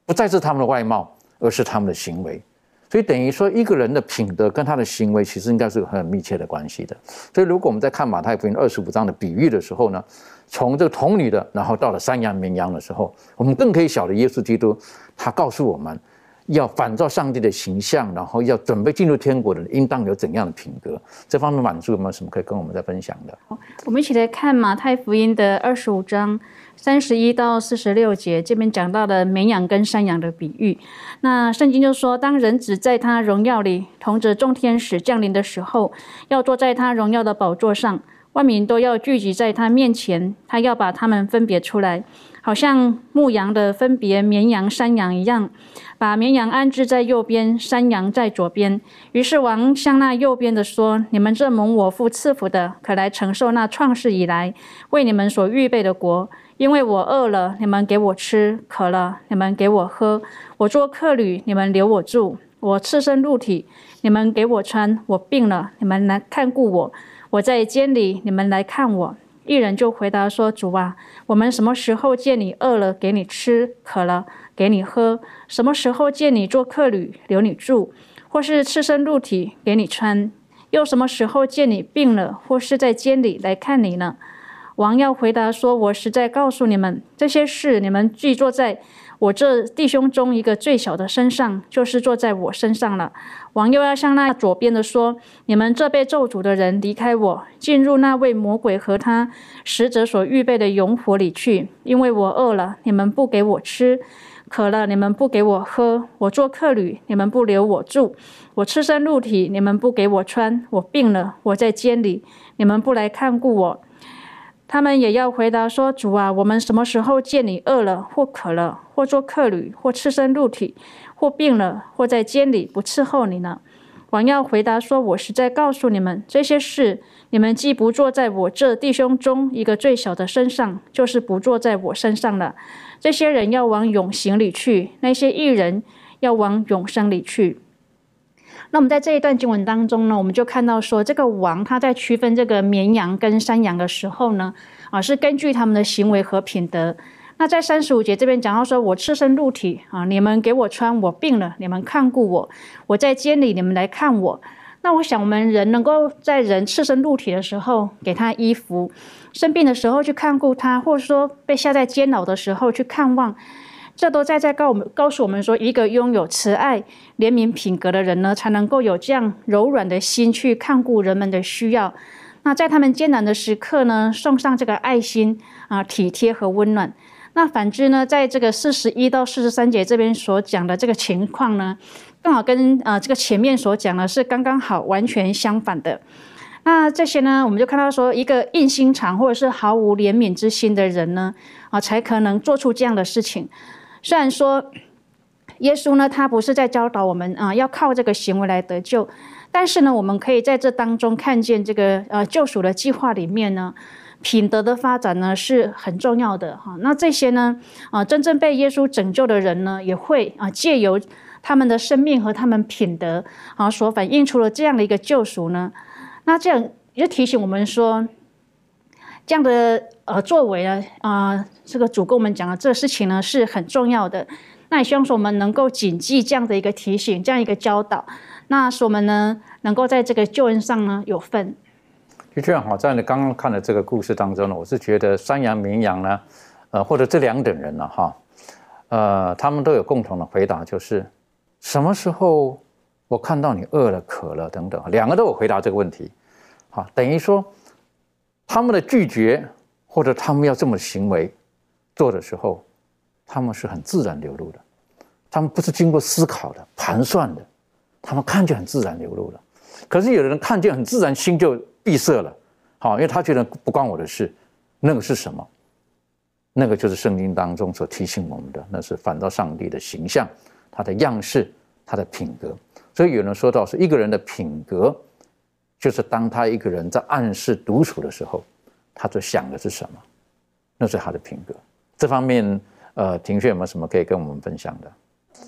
Speaker 1: 不再是他们的外貌，而是他们的行为。所以等于说，一个人的品德跟他的行为，其实应该是有很密切的关系的。所以，如果我们在看马太福音二十五章的比喻的时候呢，从这个童女的，然后到了山羊绵羊的时候，我们更可以晓得耶稣基督，他告诉我们要反照上帝的形象，然后要准备进入天国的人，应当有怎样的品格。这方面满足有没有什么可以跟我们再分享的？
Speaker 4: 我们一起来看马太福音的二十五章。三十一到四十六节，这边讲到的绵羊跟山羊的比喻。那圣经就说，当人子在他荣耀里同着众天使降临的时候，要坐在他荣耀的宝座上，万民都要聚集在他面前，他要把他们分别出来，好像牧羊的分别绵羊、山羊一样，把绵羊安置在右边，山羊在左边。于是王向那右边的说：“你们这蒙我父赐福的，可来承受那创世以来为你们所预备的国。”因为我饿了，你们给我吃；渴了，你们给我喝；我做客旅，你们留我住；我赤身露体，你们给我穿；我病了，你们来看顾我；我在监里，你们来看我。一人就回答说：“主啊，我们什么时候见你饿了，给你吃；渴了，给你喝？什么时候见你做客旅，留你住，或是赤身露体，给你穿？又什么时候见你病了，或是在监里来看你呢？”王要回答说：“我实在告诉你们，这些事你们既坐在我这弟兄中一个最小的身上，就是坐在我身上了。”王又要向那左边的说：“你们这被咒诅的人，离开我，进入那位魔鬼和他使者所预备的永火里去。因为我饿了，你们不给我吃；渴了，你们不给我喝；我做客旅，你们不留我住；我赤身露体，你们不给我穿；我病了，我在监里，你们不来看顾我。”他们也要回答说：“主啊，我们什么时候见你饿了，或渴了，或做客旅，或赤身露体，或病了，或在监里不伺候你呢？”王要回答说：“我实在告诉你们，这些事，你们既不坐在我这弟兄中一个最小的身上，就是不坐在我身上了。这些人要往永刑里去，那些异人要往永生里去。”那我们在这一段经文当中呢，我们就看到说，这个王他在区分这个绵羊跟山羊的时候呢，啊，是根据他们的行为和品德。那在三十五节这边讲到说，我赤身露体啊，你们给我穿；我病了，你们看顾我；我在监里，你们来看我。那我想，我们人能够在人赤身露体的时候给他衣服，生病的时候去看顾他，或者说被下在监牢的时候去看望。这都在在告我们告诉我们说，一个拥有慈爱、怜悯品格的人呢，才能够有这样柔软的心去看顾人们的需要。那在他们艰难的时刻呢，送上这个爱心啊、体贴和温暖。那反之呢，在这个四十一到四十三节这边所讲的这个情况呢，刚好跟啊这个前面所讲的是刚刚好完全相反的。那这些呢，我们就看到说，一个硬心肠或者是毫无怜悯之心的人呢，啊，才可能做出这样的事情。虽然说耶稣呢，他不是在教导我们啊，要靠这个行为来得救，但是呢，我们可以在这当中看见这个呃救赎的计划里面呢，品德的发展呢是很重要的哈。那这些呢，啊，真正被耶稣拯救的人呢，也会啊借由他们的生命和他们品德啊所反映出了这样的一个救赎呢。那这样也提醒我们说，这样的呃作为呢，啊，这个主跟我们讲的这个事情呢是很重要的。那也希望说我们能够谨记这样的一个提醒，这样一个教导，那使我们呢能够在这个救恩上呢有份。
Speaker 1: 就这样哈，在你刚刚看的这个故事当中呢，我是觉得山羊、绵羊呢，呃，或者这两等人呢，哈，呃，他们都有共同的回答，就是什么时候我看到你饿了、渴了等等，两个都有回答这个问题。好，等于说他们的拒绝或者他们要这么行为做的时候。他们是很自然流露的，他们不是经过思考的、盘算的，他们看见很自然流露的。可是有的人看见很自然，心就闭塞了，好，因为他觉得不关我的事。那个是什么？那个就是圣经当中所提醒我们的，那是反照上帝的形象、他的样式、他的品格。所以有人说到，是一个人的品格，就是当他一个人在暗室独处的时候，他所想的是什么？那是他的品格。这方面。呃，庭轩有没有什么可以跟我们分享的？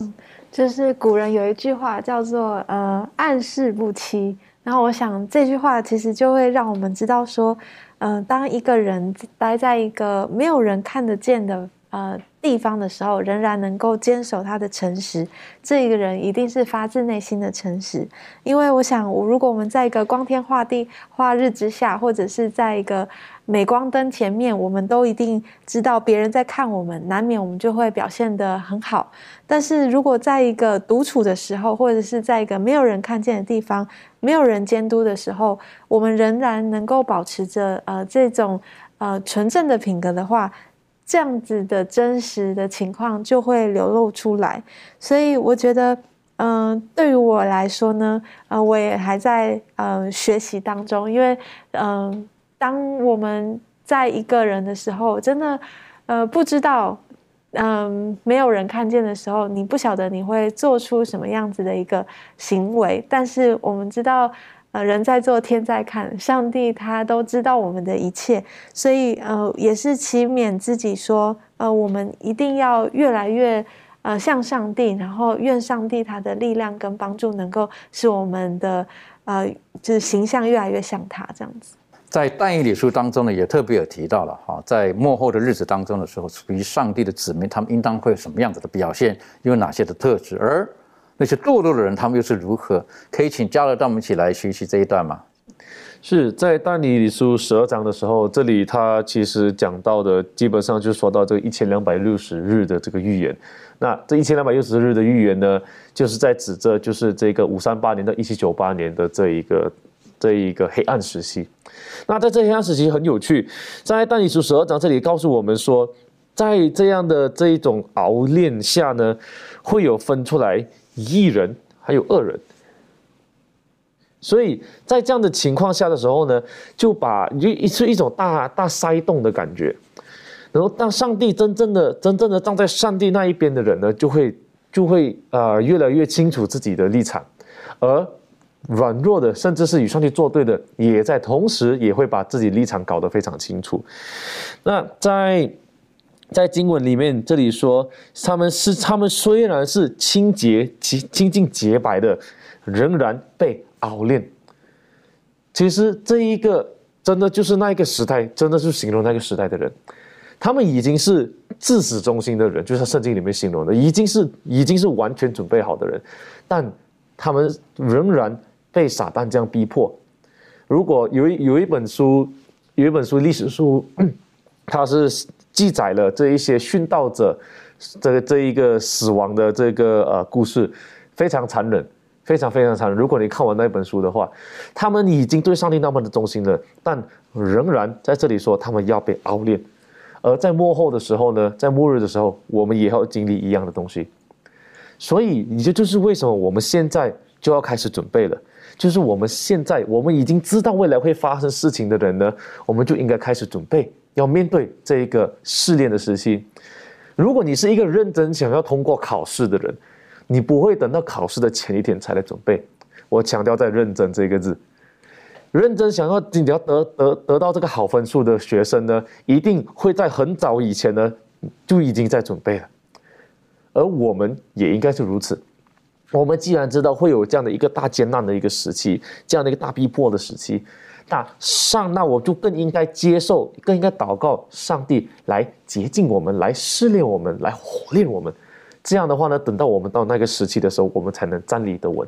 Speaker 5: 嗯，就是古人有一句话叫做“呃，暗室不欺”，然后我想这句话其实就会让我们知道说，嗯，当一个人待在一个没有人看得见的呃。地方的时候，仍然能够坚守他的诚实，这一个人一定是发自内心的诚实。因为我想，我如果我们在一个光天化地、化日之下，或者是在一个镁光灯前面，我们都一定知道别人在看我们，难免我们就会表现得很好。但是如果在一个独处的时候，或者是在一个没有人看见的地方、没有人监督的时候，我们仍然能够保持着呃这种呃纯正的品格的话。这样子的真实的情况就会流露出来，所以我觉得，嗯，对于我来说呢，呃，我也还在呃学习当中，因为，嗯，当我们在一个人的时候，真的，呃，不知道，嗯，没有人看见的时候，你不晓得你会做出什么样子的一个行为，但是我们知道。呃，人在做，天在看，上帝他都知道我们的一切，所以呃，也是祈勉自己说，呃，我们一定要越来越呃像上帝，然后愿上帝他的力量跟帮助能够使我们的呃就是形象越来越像他这样子。
Speaker 1: 在但以理书当中呢，也特别有提到了哈，在末后的日子当中的时候，属于上帝的子民，他们应当会有什么样子的表现，有哪些的特质，而。那些堕落的人，他们又是如何？可以请加勒带我们一起来学习这一段吗？
Speaker 2: 是在但以理书十二章的时候，这里他其实讲到的，基本上就说到这个一千两百六十日的这个预言。那这一千两百六十日的预言呢，就是在指着就是这个五三八年到一七九八年的这一个这一个黑暗时期。那在这黑暗时期很有趣，在但以理书十二章这里告诉我们说，在这样的这一种熬炼下呢，会有分出来。一人还有恶人，所以在这样的情况下的时候呢，就把就一是一种大大筛动的感觉，然后当上帝真正的真正的站在上帝那一边的人呢，就会就会啊越来越清楚自己的立场，而软弱的甚至是与上帝作对的，也在同时也会把自己立场搞得非常清楚。那在。在经文里面，这里说他们是他们虽然是清洁、清清净、洁白的，仍然被熬炼。其实这一个真的就是那一个时代，真的是形容那个时代的人，他们已经是自始忠心的人，就是圣经里面形容的，已经是已经是完全准备好的人，但他们仍然被撒旦这样逼迫。如果有一有一本书，有一本书历史书，它是。记载了这一些殉道者，这个这一个死亡的这个呃故事，非常残忍，非常非常残忍。如果你看完那本书的话，他们已经对上帝那么的忠心了，但仍然在这里说他们要被熬炼。而在末后的时候呢，在末日的时候，我们也要经历一样的东西。所以，也就是为什么我们现在就要开始准备了，就是我们现在我们已经知道未来会发生事情的人呢，我们就应该开始准备。要面对这一个试炼的时期，如果你是一个认真想要通过考试的人，你不会等到考试的前一天才来准备。我强调在认真这个字，认真想要你要得得得到这个好分数的学生呢，一定会在很早以前呢就已经在准备了。而我们也应该是如此。我们既然知道会有这样的一个大艰难的一个时期，这样的一个大逼迫的时期，那上那我就更应该接受，更应该祷告上帝来洁净我们，来试炼我们，来火炼我们。这样的话呢，等到我们到那个时期的时候，我们才能站立得稳。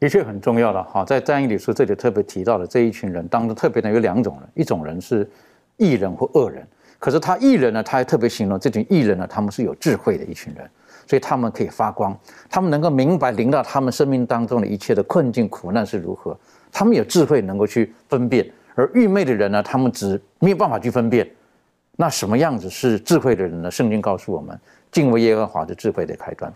Speaker 1: 的确很重要了哈，在战役里书这里特别提到的这一群人当中，特别的有两种人，一种人是异人或恶人。可是他异人呢，他还特别形容这群异人呢，他们是有智慧的一群人，所以他们可以发光，他们能够明白领到他们生命当中的一切的困境苦难是如何，他们有智慧能够去分辨。而愚昧的人呢，他们只没有办法去分辨。那什么样子是智慧的人呢？圣经告诉我们，敬畏耶和华的智慧的开端，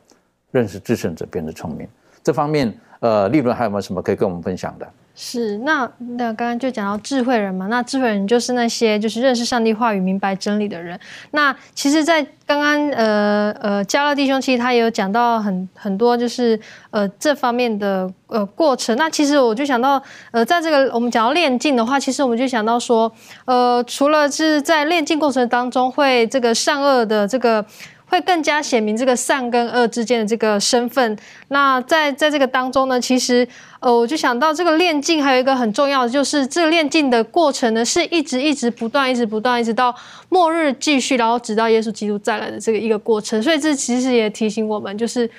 Speaker 1: 认识至圣者便是聪明。这方面，呃，利润还有没有什么可以跟我们分享的？
Speaker 6: 是，那那刚刚就讲到智慧人嘛，那智慧人就是那些就是认识上帝话语、明白真理的人。那其实，在刚刚呃呃加勒弟兄其实他也有讲到很很多就是呃这方面的呃过程。那其实我就想到呃在这个我们讲到练静的话，其实我们就想到说呃除了是在练静过程当中会这个善恶的这个。会更加显明这个善跟恶之间的这个身份。那在在这个当中呢，其实呃，我就想到这个练静还有一个很重要的，就是这个练静的过程呢，是一直一直不断，一直不断，一直到末日继续，然后直到耶稣基督再来的这个一个过程。所以这其实也提醒我们，就是。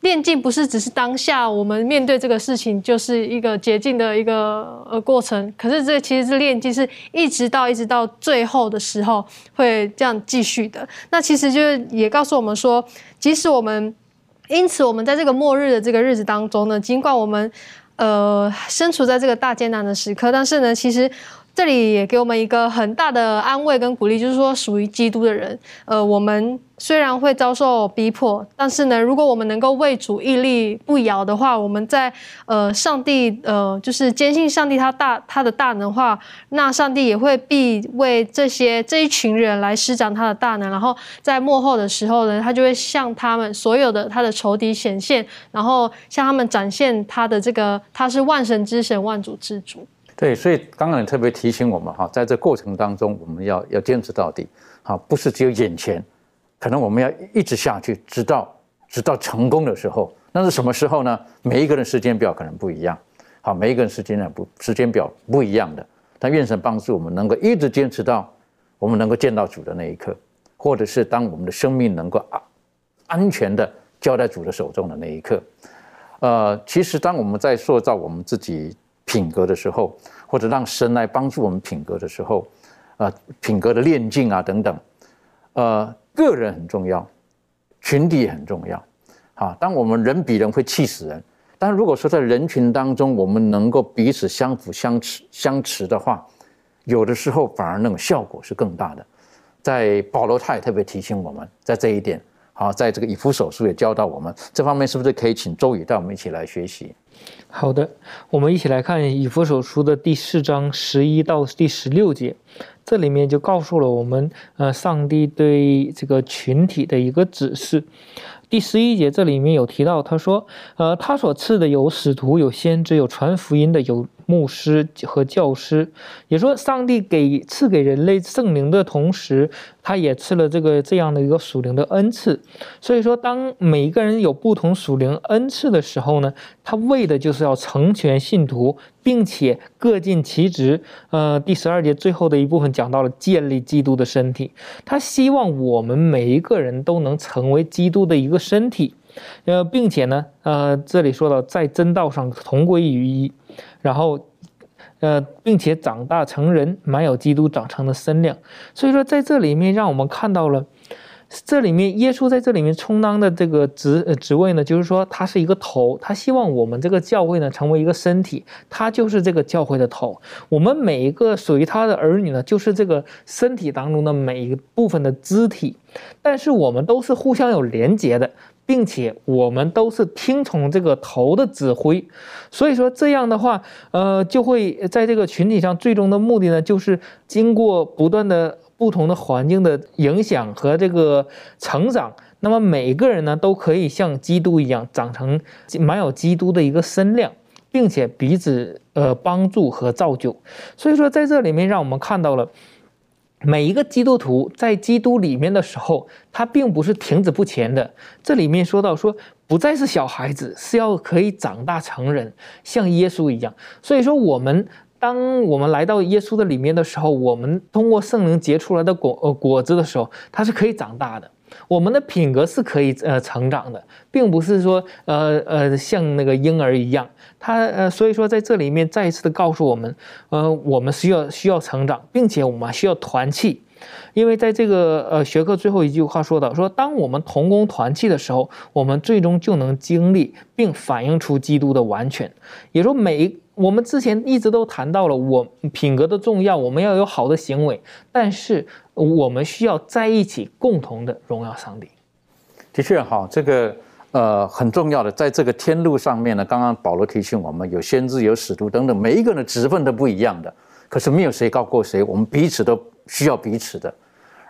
Speaker 6: 练静不是只是当下我们面对这个事情就是一个捷径的一个呃过程，可是这其实是练静是一直到一直到最后的时候会这样继续的。那其实就是也告诉我们说，即使我们因此我们在这个末日的这个日子当中呢，尽管我们呃身处在这个大艰难的时刻，但是呢，其实。这里也给我们一个很大的安慰跟鼓励，就是说，属于基督的人，呃，我们虽然会遭受逼迫，但是呢，如果我们能够为主屹立不摇的话，我们在呃上帝呃就是坚信上帝他大他的大能的话，那上帝也会必为这些这一群人来施展他的大能，然后在幕后的时候呢，他就会向他们所有的他的仇敌显现，然后向他们展现他的这个他是万神之神万主之主。
Speaker 1: 对，所以刚刚你特别提醒我们哈，在这过程当中，我们要要坚持到底，好，不是只有眼前，可能我们要一直下去，直到直到成功的时候。那是什么时候呢？每一个人时间表可能不一样，好，每一个人时间呢不时间表不一样的。但愿神帮助我们能够一直坚持到我们能够见到主的那一刻，或者是当我们的生命能够安安全的交在主的手中的那一刻。呃，其实当我们在塑造我们自己。品格的时候，或者让神来帮助我们品格的时候，呃，品格的练境啊等等，呃，个人很重要，群体也很重要。啊，当我们人比人会气死人，但如果说在人群当中，我们能够彼此相辅相持相持的话，有的时候反而那种效果是更大的。在保罗他也特别提醒我们，在这一点，好，在这个以弗手书也教导我们这方面，是不是可以请周宇带我们一起来学习？
Speaker 3: 好的，我们一起来看《以弗手书》的第四章十一到第十六节，这里面就告诉了我们，呃，上帝对这个群体的一个指示。第十一节这里面有提到，他说，呃，他所赐的有使徒，有先知，有传福音的，有。牧师和教师，也说上帝给赐给人类圣灵的同时，他也赐了这个这样的一个属灵的恩赐。所以说，当每一个人有不同属灵恩赐的时候呢，他为的就是要成全信徒，并且各尽其职。呃，第十二节最后的一部分讲到了建立基督的身体，他希望我们每一个人都能成为基督的一个身体。呃，并且呢，呃，这里说到在真道上同归于一。然后，呃，并且长大成人，满有基督长成的身量。所以说，在这里面让我们看到了，这里面耶稣在这里面充当的这个职职位呢，就是说他是一个头，他希望我们这个教会呢成为一个身体，他就是这个教会的头。我们每一个属于他的儿女呢，就是这个身体当中的每一部分的肢体，但是我们都是互相有连结的。并且我们都是听从这个头的指挥，所以说这样的话，呃，就会在这个群体上，最终的目的呢，就是经过不断的不同的环境的影响和这个成长，那么每个人呢都可以像基督一样长成满有基督的一个身量，并且彼此呃帮助和造就。所以说在这里面让我们看到了。每一个基督徒在基督里面的时候，他并不是停止不前的。这里面说到说，不再是小孩子，是要可以长大成人，像耶稣一样。所以说，我们当我们来到耶稣的里面的时候，我们通过圣灵结出来的果呃果子的时候，它是可以长大的。我们的品格是可以呃成长的，并不是说呃呃像那个婴儿一样。他呃，所以说在这里面再一次的告诉我们，呃，我们需要需要成长，并且我们需要团契，因为在这个呃学科最后一句话说到，说当我们同工团契的时候，我们最终就能经历并反映出基督的完全。也说每我们之前一直都谈到了我品格的重要，我们要有好的行为，但是我们需要在一起共同的荣耀上帝。
Speaker 1: 的确哈，这个。呃，很重要的，在这个天路上面呢，刚刚保罗提醒我们，有先知，有使徒等等，每一个人的职分都不一样的，可是没有谁高过谁，我们彼此都需要彼此的。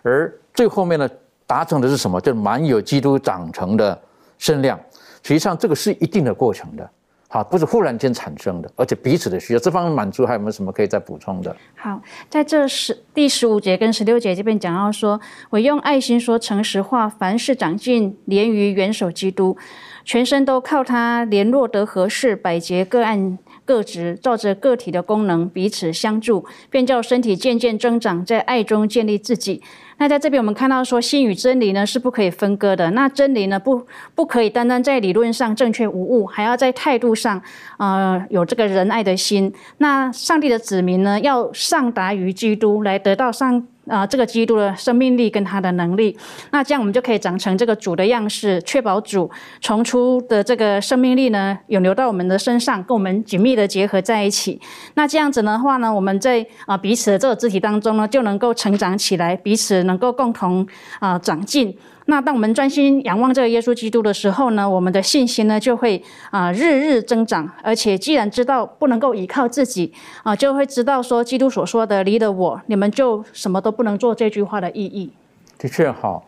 Speaker 1: 而最后面呢，达成的是什么？就满有基督长成的身量。实际上，这个是一定的过程的。啊，不是忽然间产生的，而且彼此的需要，这方面满足还有没有什么可以再补充的？
Speaker 4: 好，在这十第十五节跟十六节这边讲到说，我用爱心说诚实话，凡事长进，连于元首基督，全身都靠他联络得合适，百节各案各职，照着个体的功能彼此相助，便叫身体渐渐增长，在爱中建立自己。那在这边我们看到说，心与真理呢是不可以分割的。那真理呢不不可以单单在理论上正确无误，还要在态度上，呃，有这个仁爱的心。那上帝的子民呢，要上达于基督，来得到上。啊，这个基督的生命力跟他的能力，那这样我们就可以长成这个主的样式，确保主从出的这个生命力呢，有流到我们的身上，跟我们紧密的结合在一起。那这样子的话呢，我们在啊彼此的这个肢体当中呢，就能够成长起来，彼此能够共同啊长进。那当我们专心仰望这个耶稣基督的时候呢，我们的信心呢就会啊日日增长，而且既然知道不能够依靠自己啊，就会知道说基督所说的离了我，你们就什么都不能做这句话的意义。
Speaker 1: 的确哈，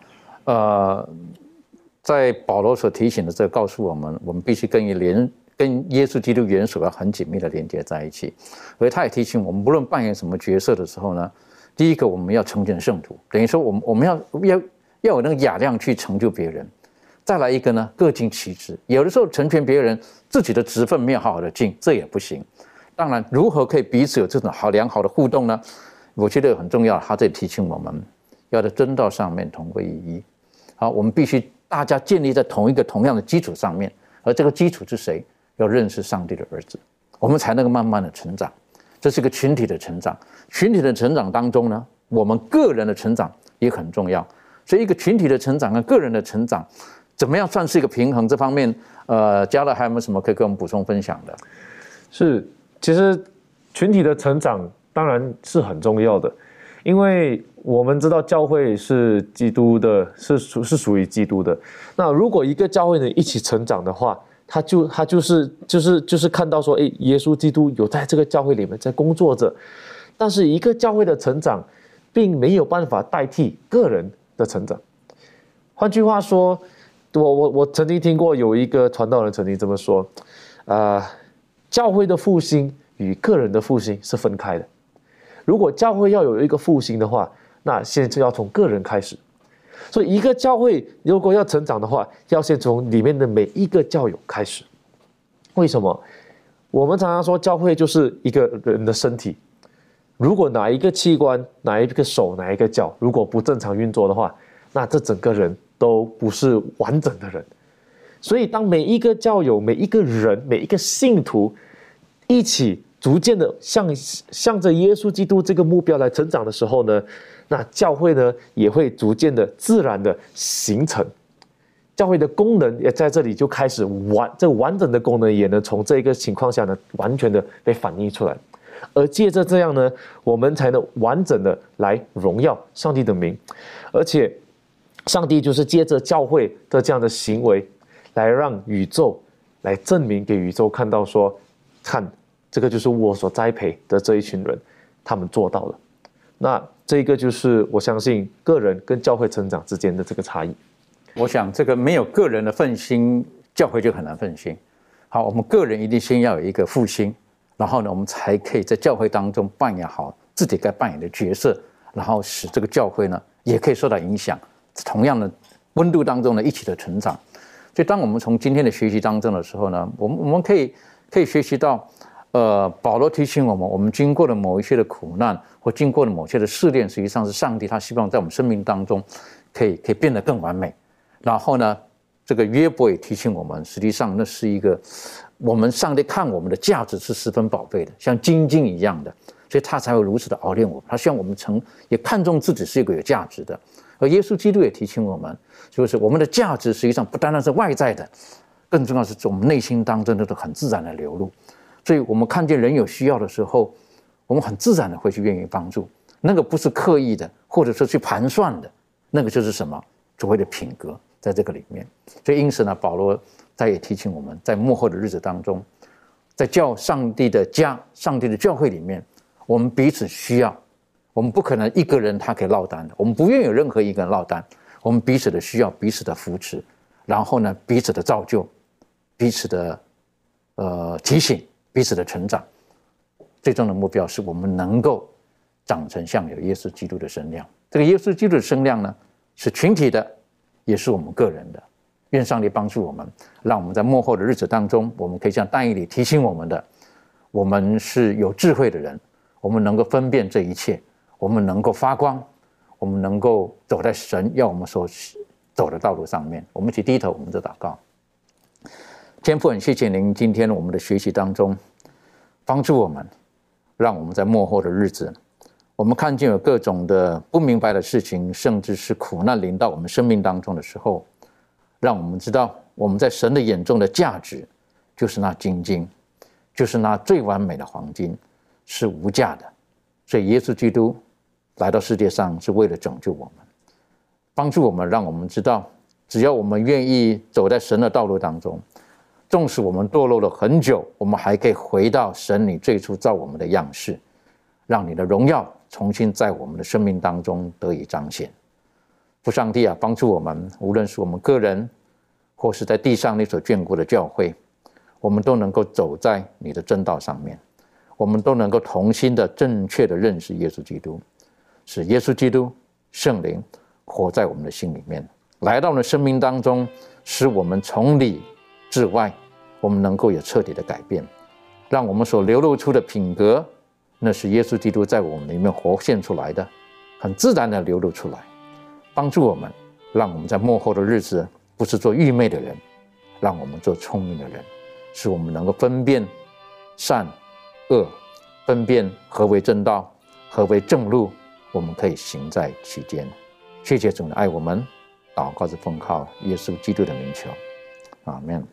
Speaker 1: 呃，在保罗所提醒的这告诉我们，我们必须跟连跟耶稣基督元首要很紧密的连接在一起。而他也提醒我们，不论扮演什么角色的时候呢，第一个我们要成全圣徒，等于说我们我们要要。要有那个雅量去成就别人，再来一个呢，各尽其职。有的时候成全别人，自己的职分没有好好的尽，这也不行。当然，如何可以彼此有这种好良好的互动呢？我觉得很重要。他在提醒我们，要在真道上面同归于一。好，我们必须大家建立在同一个同样的基础上面，而这个基础是谁？要认识上帝的儿子，我们才能够慢慢的成长。这是一个群体的成长，群体的成长当中呢，我们个人的成长也很重要。所以，一个群体的成长跟个人的成长，怎么样算是一个平衡？这方面，呃，加乐还有没有什么可以跟我们补充分享的？
Speaker 2: 是，其实群体的成长当然是很重要的，因为我们知道教会是基督的，是属是属于基督的。那如果一个教会呢一起成长的话，他就他就是就是就是看到说，哎，耶稣基督有在这个教会里面在工作着，但是一个教会的成长，并没有办法代替个人。的成长，换句话说，我我我曾经听过有一个传道人曾经这么说，啊，教会的复兴与个人的复兴是分开的。如果教会要有一个复兴的话，那先就要从个人开始。所以，一个教会如果要成长的话，要先从里面的每一个教友开始。为什么？我们常常说教会就是一个人的身体。如果哪一个器官、哪一个手、哪一个脚，如果不正常运作的话，那这整个人都不是完整的人。所以，当每一个教友、每一个人、每一个信徒一起逐渐的向向着耶稣基督这个目标来成长的时候呢，那教会呢也会逐渐的自然的形成。教会的功能也在这里就开始完，这完整的功能也能从这个情况下呢完全的被反映出来。而借着这样呢，我们才能完整的来荣耀上帝的名，而且，上帝就是借着教会的这样的行为，来让宇宙来证明给宇宙看到说，看这个就是我所栽培的这一群人，他们做到了。那这个就是我相信个人跟教会成长之间的这个差异。
Speaker 1: 我想这个没有个人的奋心，教会就很难奋心。好，我们个人一定先要有一个复兴，然后呢，我们才可以在教会当中扮演好自己该扮演的角色，然后使这个教会呢也可以受到影响。同样的温度当中呢，一起的成长。所以，当我们从今天的学习当中的时候呢，我们我们可以可以学习到，呃，保罗提醒我们，我们经过了某一些的苦难，或经过了某些的试炼，实际上是上帝他希望在我们生命当中，可以可以变得更完美。然后呢？这个约伯也提醒我们，实际上那是一个我们上帝看我们的价值是十分宝贝的，像金晶一样的，所以他才会如此的熬炼我。他希望我们成也看重自己是一个有价值的。而耶稣基督也提醒我们，就是我们的价值实际上不单单是外在的，更重要是我们内心当中的很自然的流露。所以我们看见人有需要的时候，我们很自然的会去愿意帮助。那个不是刻意的，或者说去盘算的，那个就是什么所谓的品格。在这个里面，所以因此呢，保罗他也提醒我们在幕后的日子当中，在教上帝的家、上帝的教会里面，我们彼此需要，我们不可能一个人他可以落单的，我们不愿有任何一个人落单，我们彼此的需要，彼此的扶持，然后呢，彼此的造就，彼此的呃提醒，彼此的成长，最终的目标是我们能够长成像有耶稣基督的身量。这个耶稣基督的身量呢，是群体的。也是我们个人的，愿上帝帮助我们，让我们在幕后的日子当中，我们可以像但以里提醒我们的，我们是有智慧的人，我们能够分辨这一切，我们能够发光，我们能够走在神要我们所走的道路上面。我们一起低头，我们就祷告。天父，很谢谢您今天我们的学习当中帮助我们，让我们在幕后的日子。我们看见有各种的不明白的事情，甚至是苦难临到我们生命当中的时候，让我们知道我们在神的眼中的价值，就是那金金，就是那最完美的黄金，是无价的。所以耶稣基督来到世界上是为了拯救我们，帮助我们，让我们知道，只要我们愿意走在神的道路当中，纵使我们堕落了很久，我们还可以回到神你最初造我们的样式，让你的荣耀。重新在我们的生命当中得以彰显，父上帝啊，帮助我们，无论是我们个人，或是在地上你所眷顾的教会，我们都能够走在你的正道上面，我们都能够同心的、正确的认识耶稣基督，使耶稣基督圣灵活在我们的心里面，来到我们生命当中，使我们从里至外，我们能够有彻底的改变，让我们所流露出的品格。那是耶稣基督在我们里面活现出来的，很自然的流露出来，帮助我们，让我们在幕后的日子不是做愚昧的人，让我们做聪明的人，使我们能够分辨善恶，分辨何为正道，何为正路，我们可以行在其间。谢谢主的爱我们，祷告是奉靠耶稣基督的名求，阿门。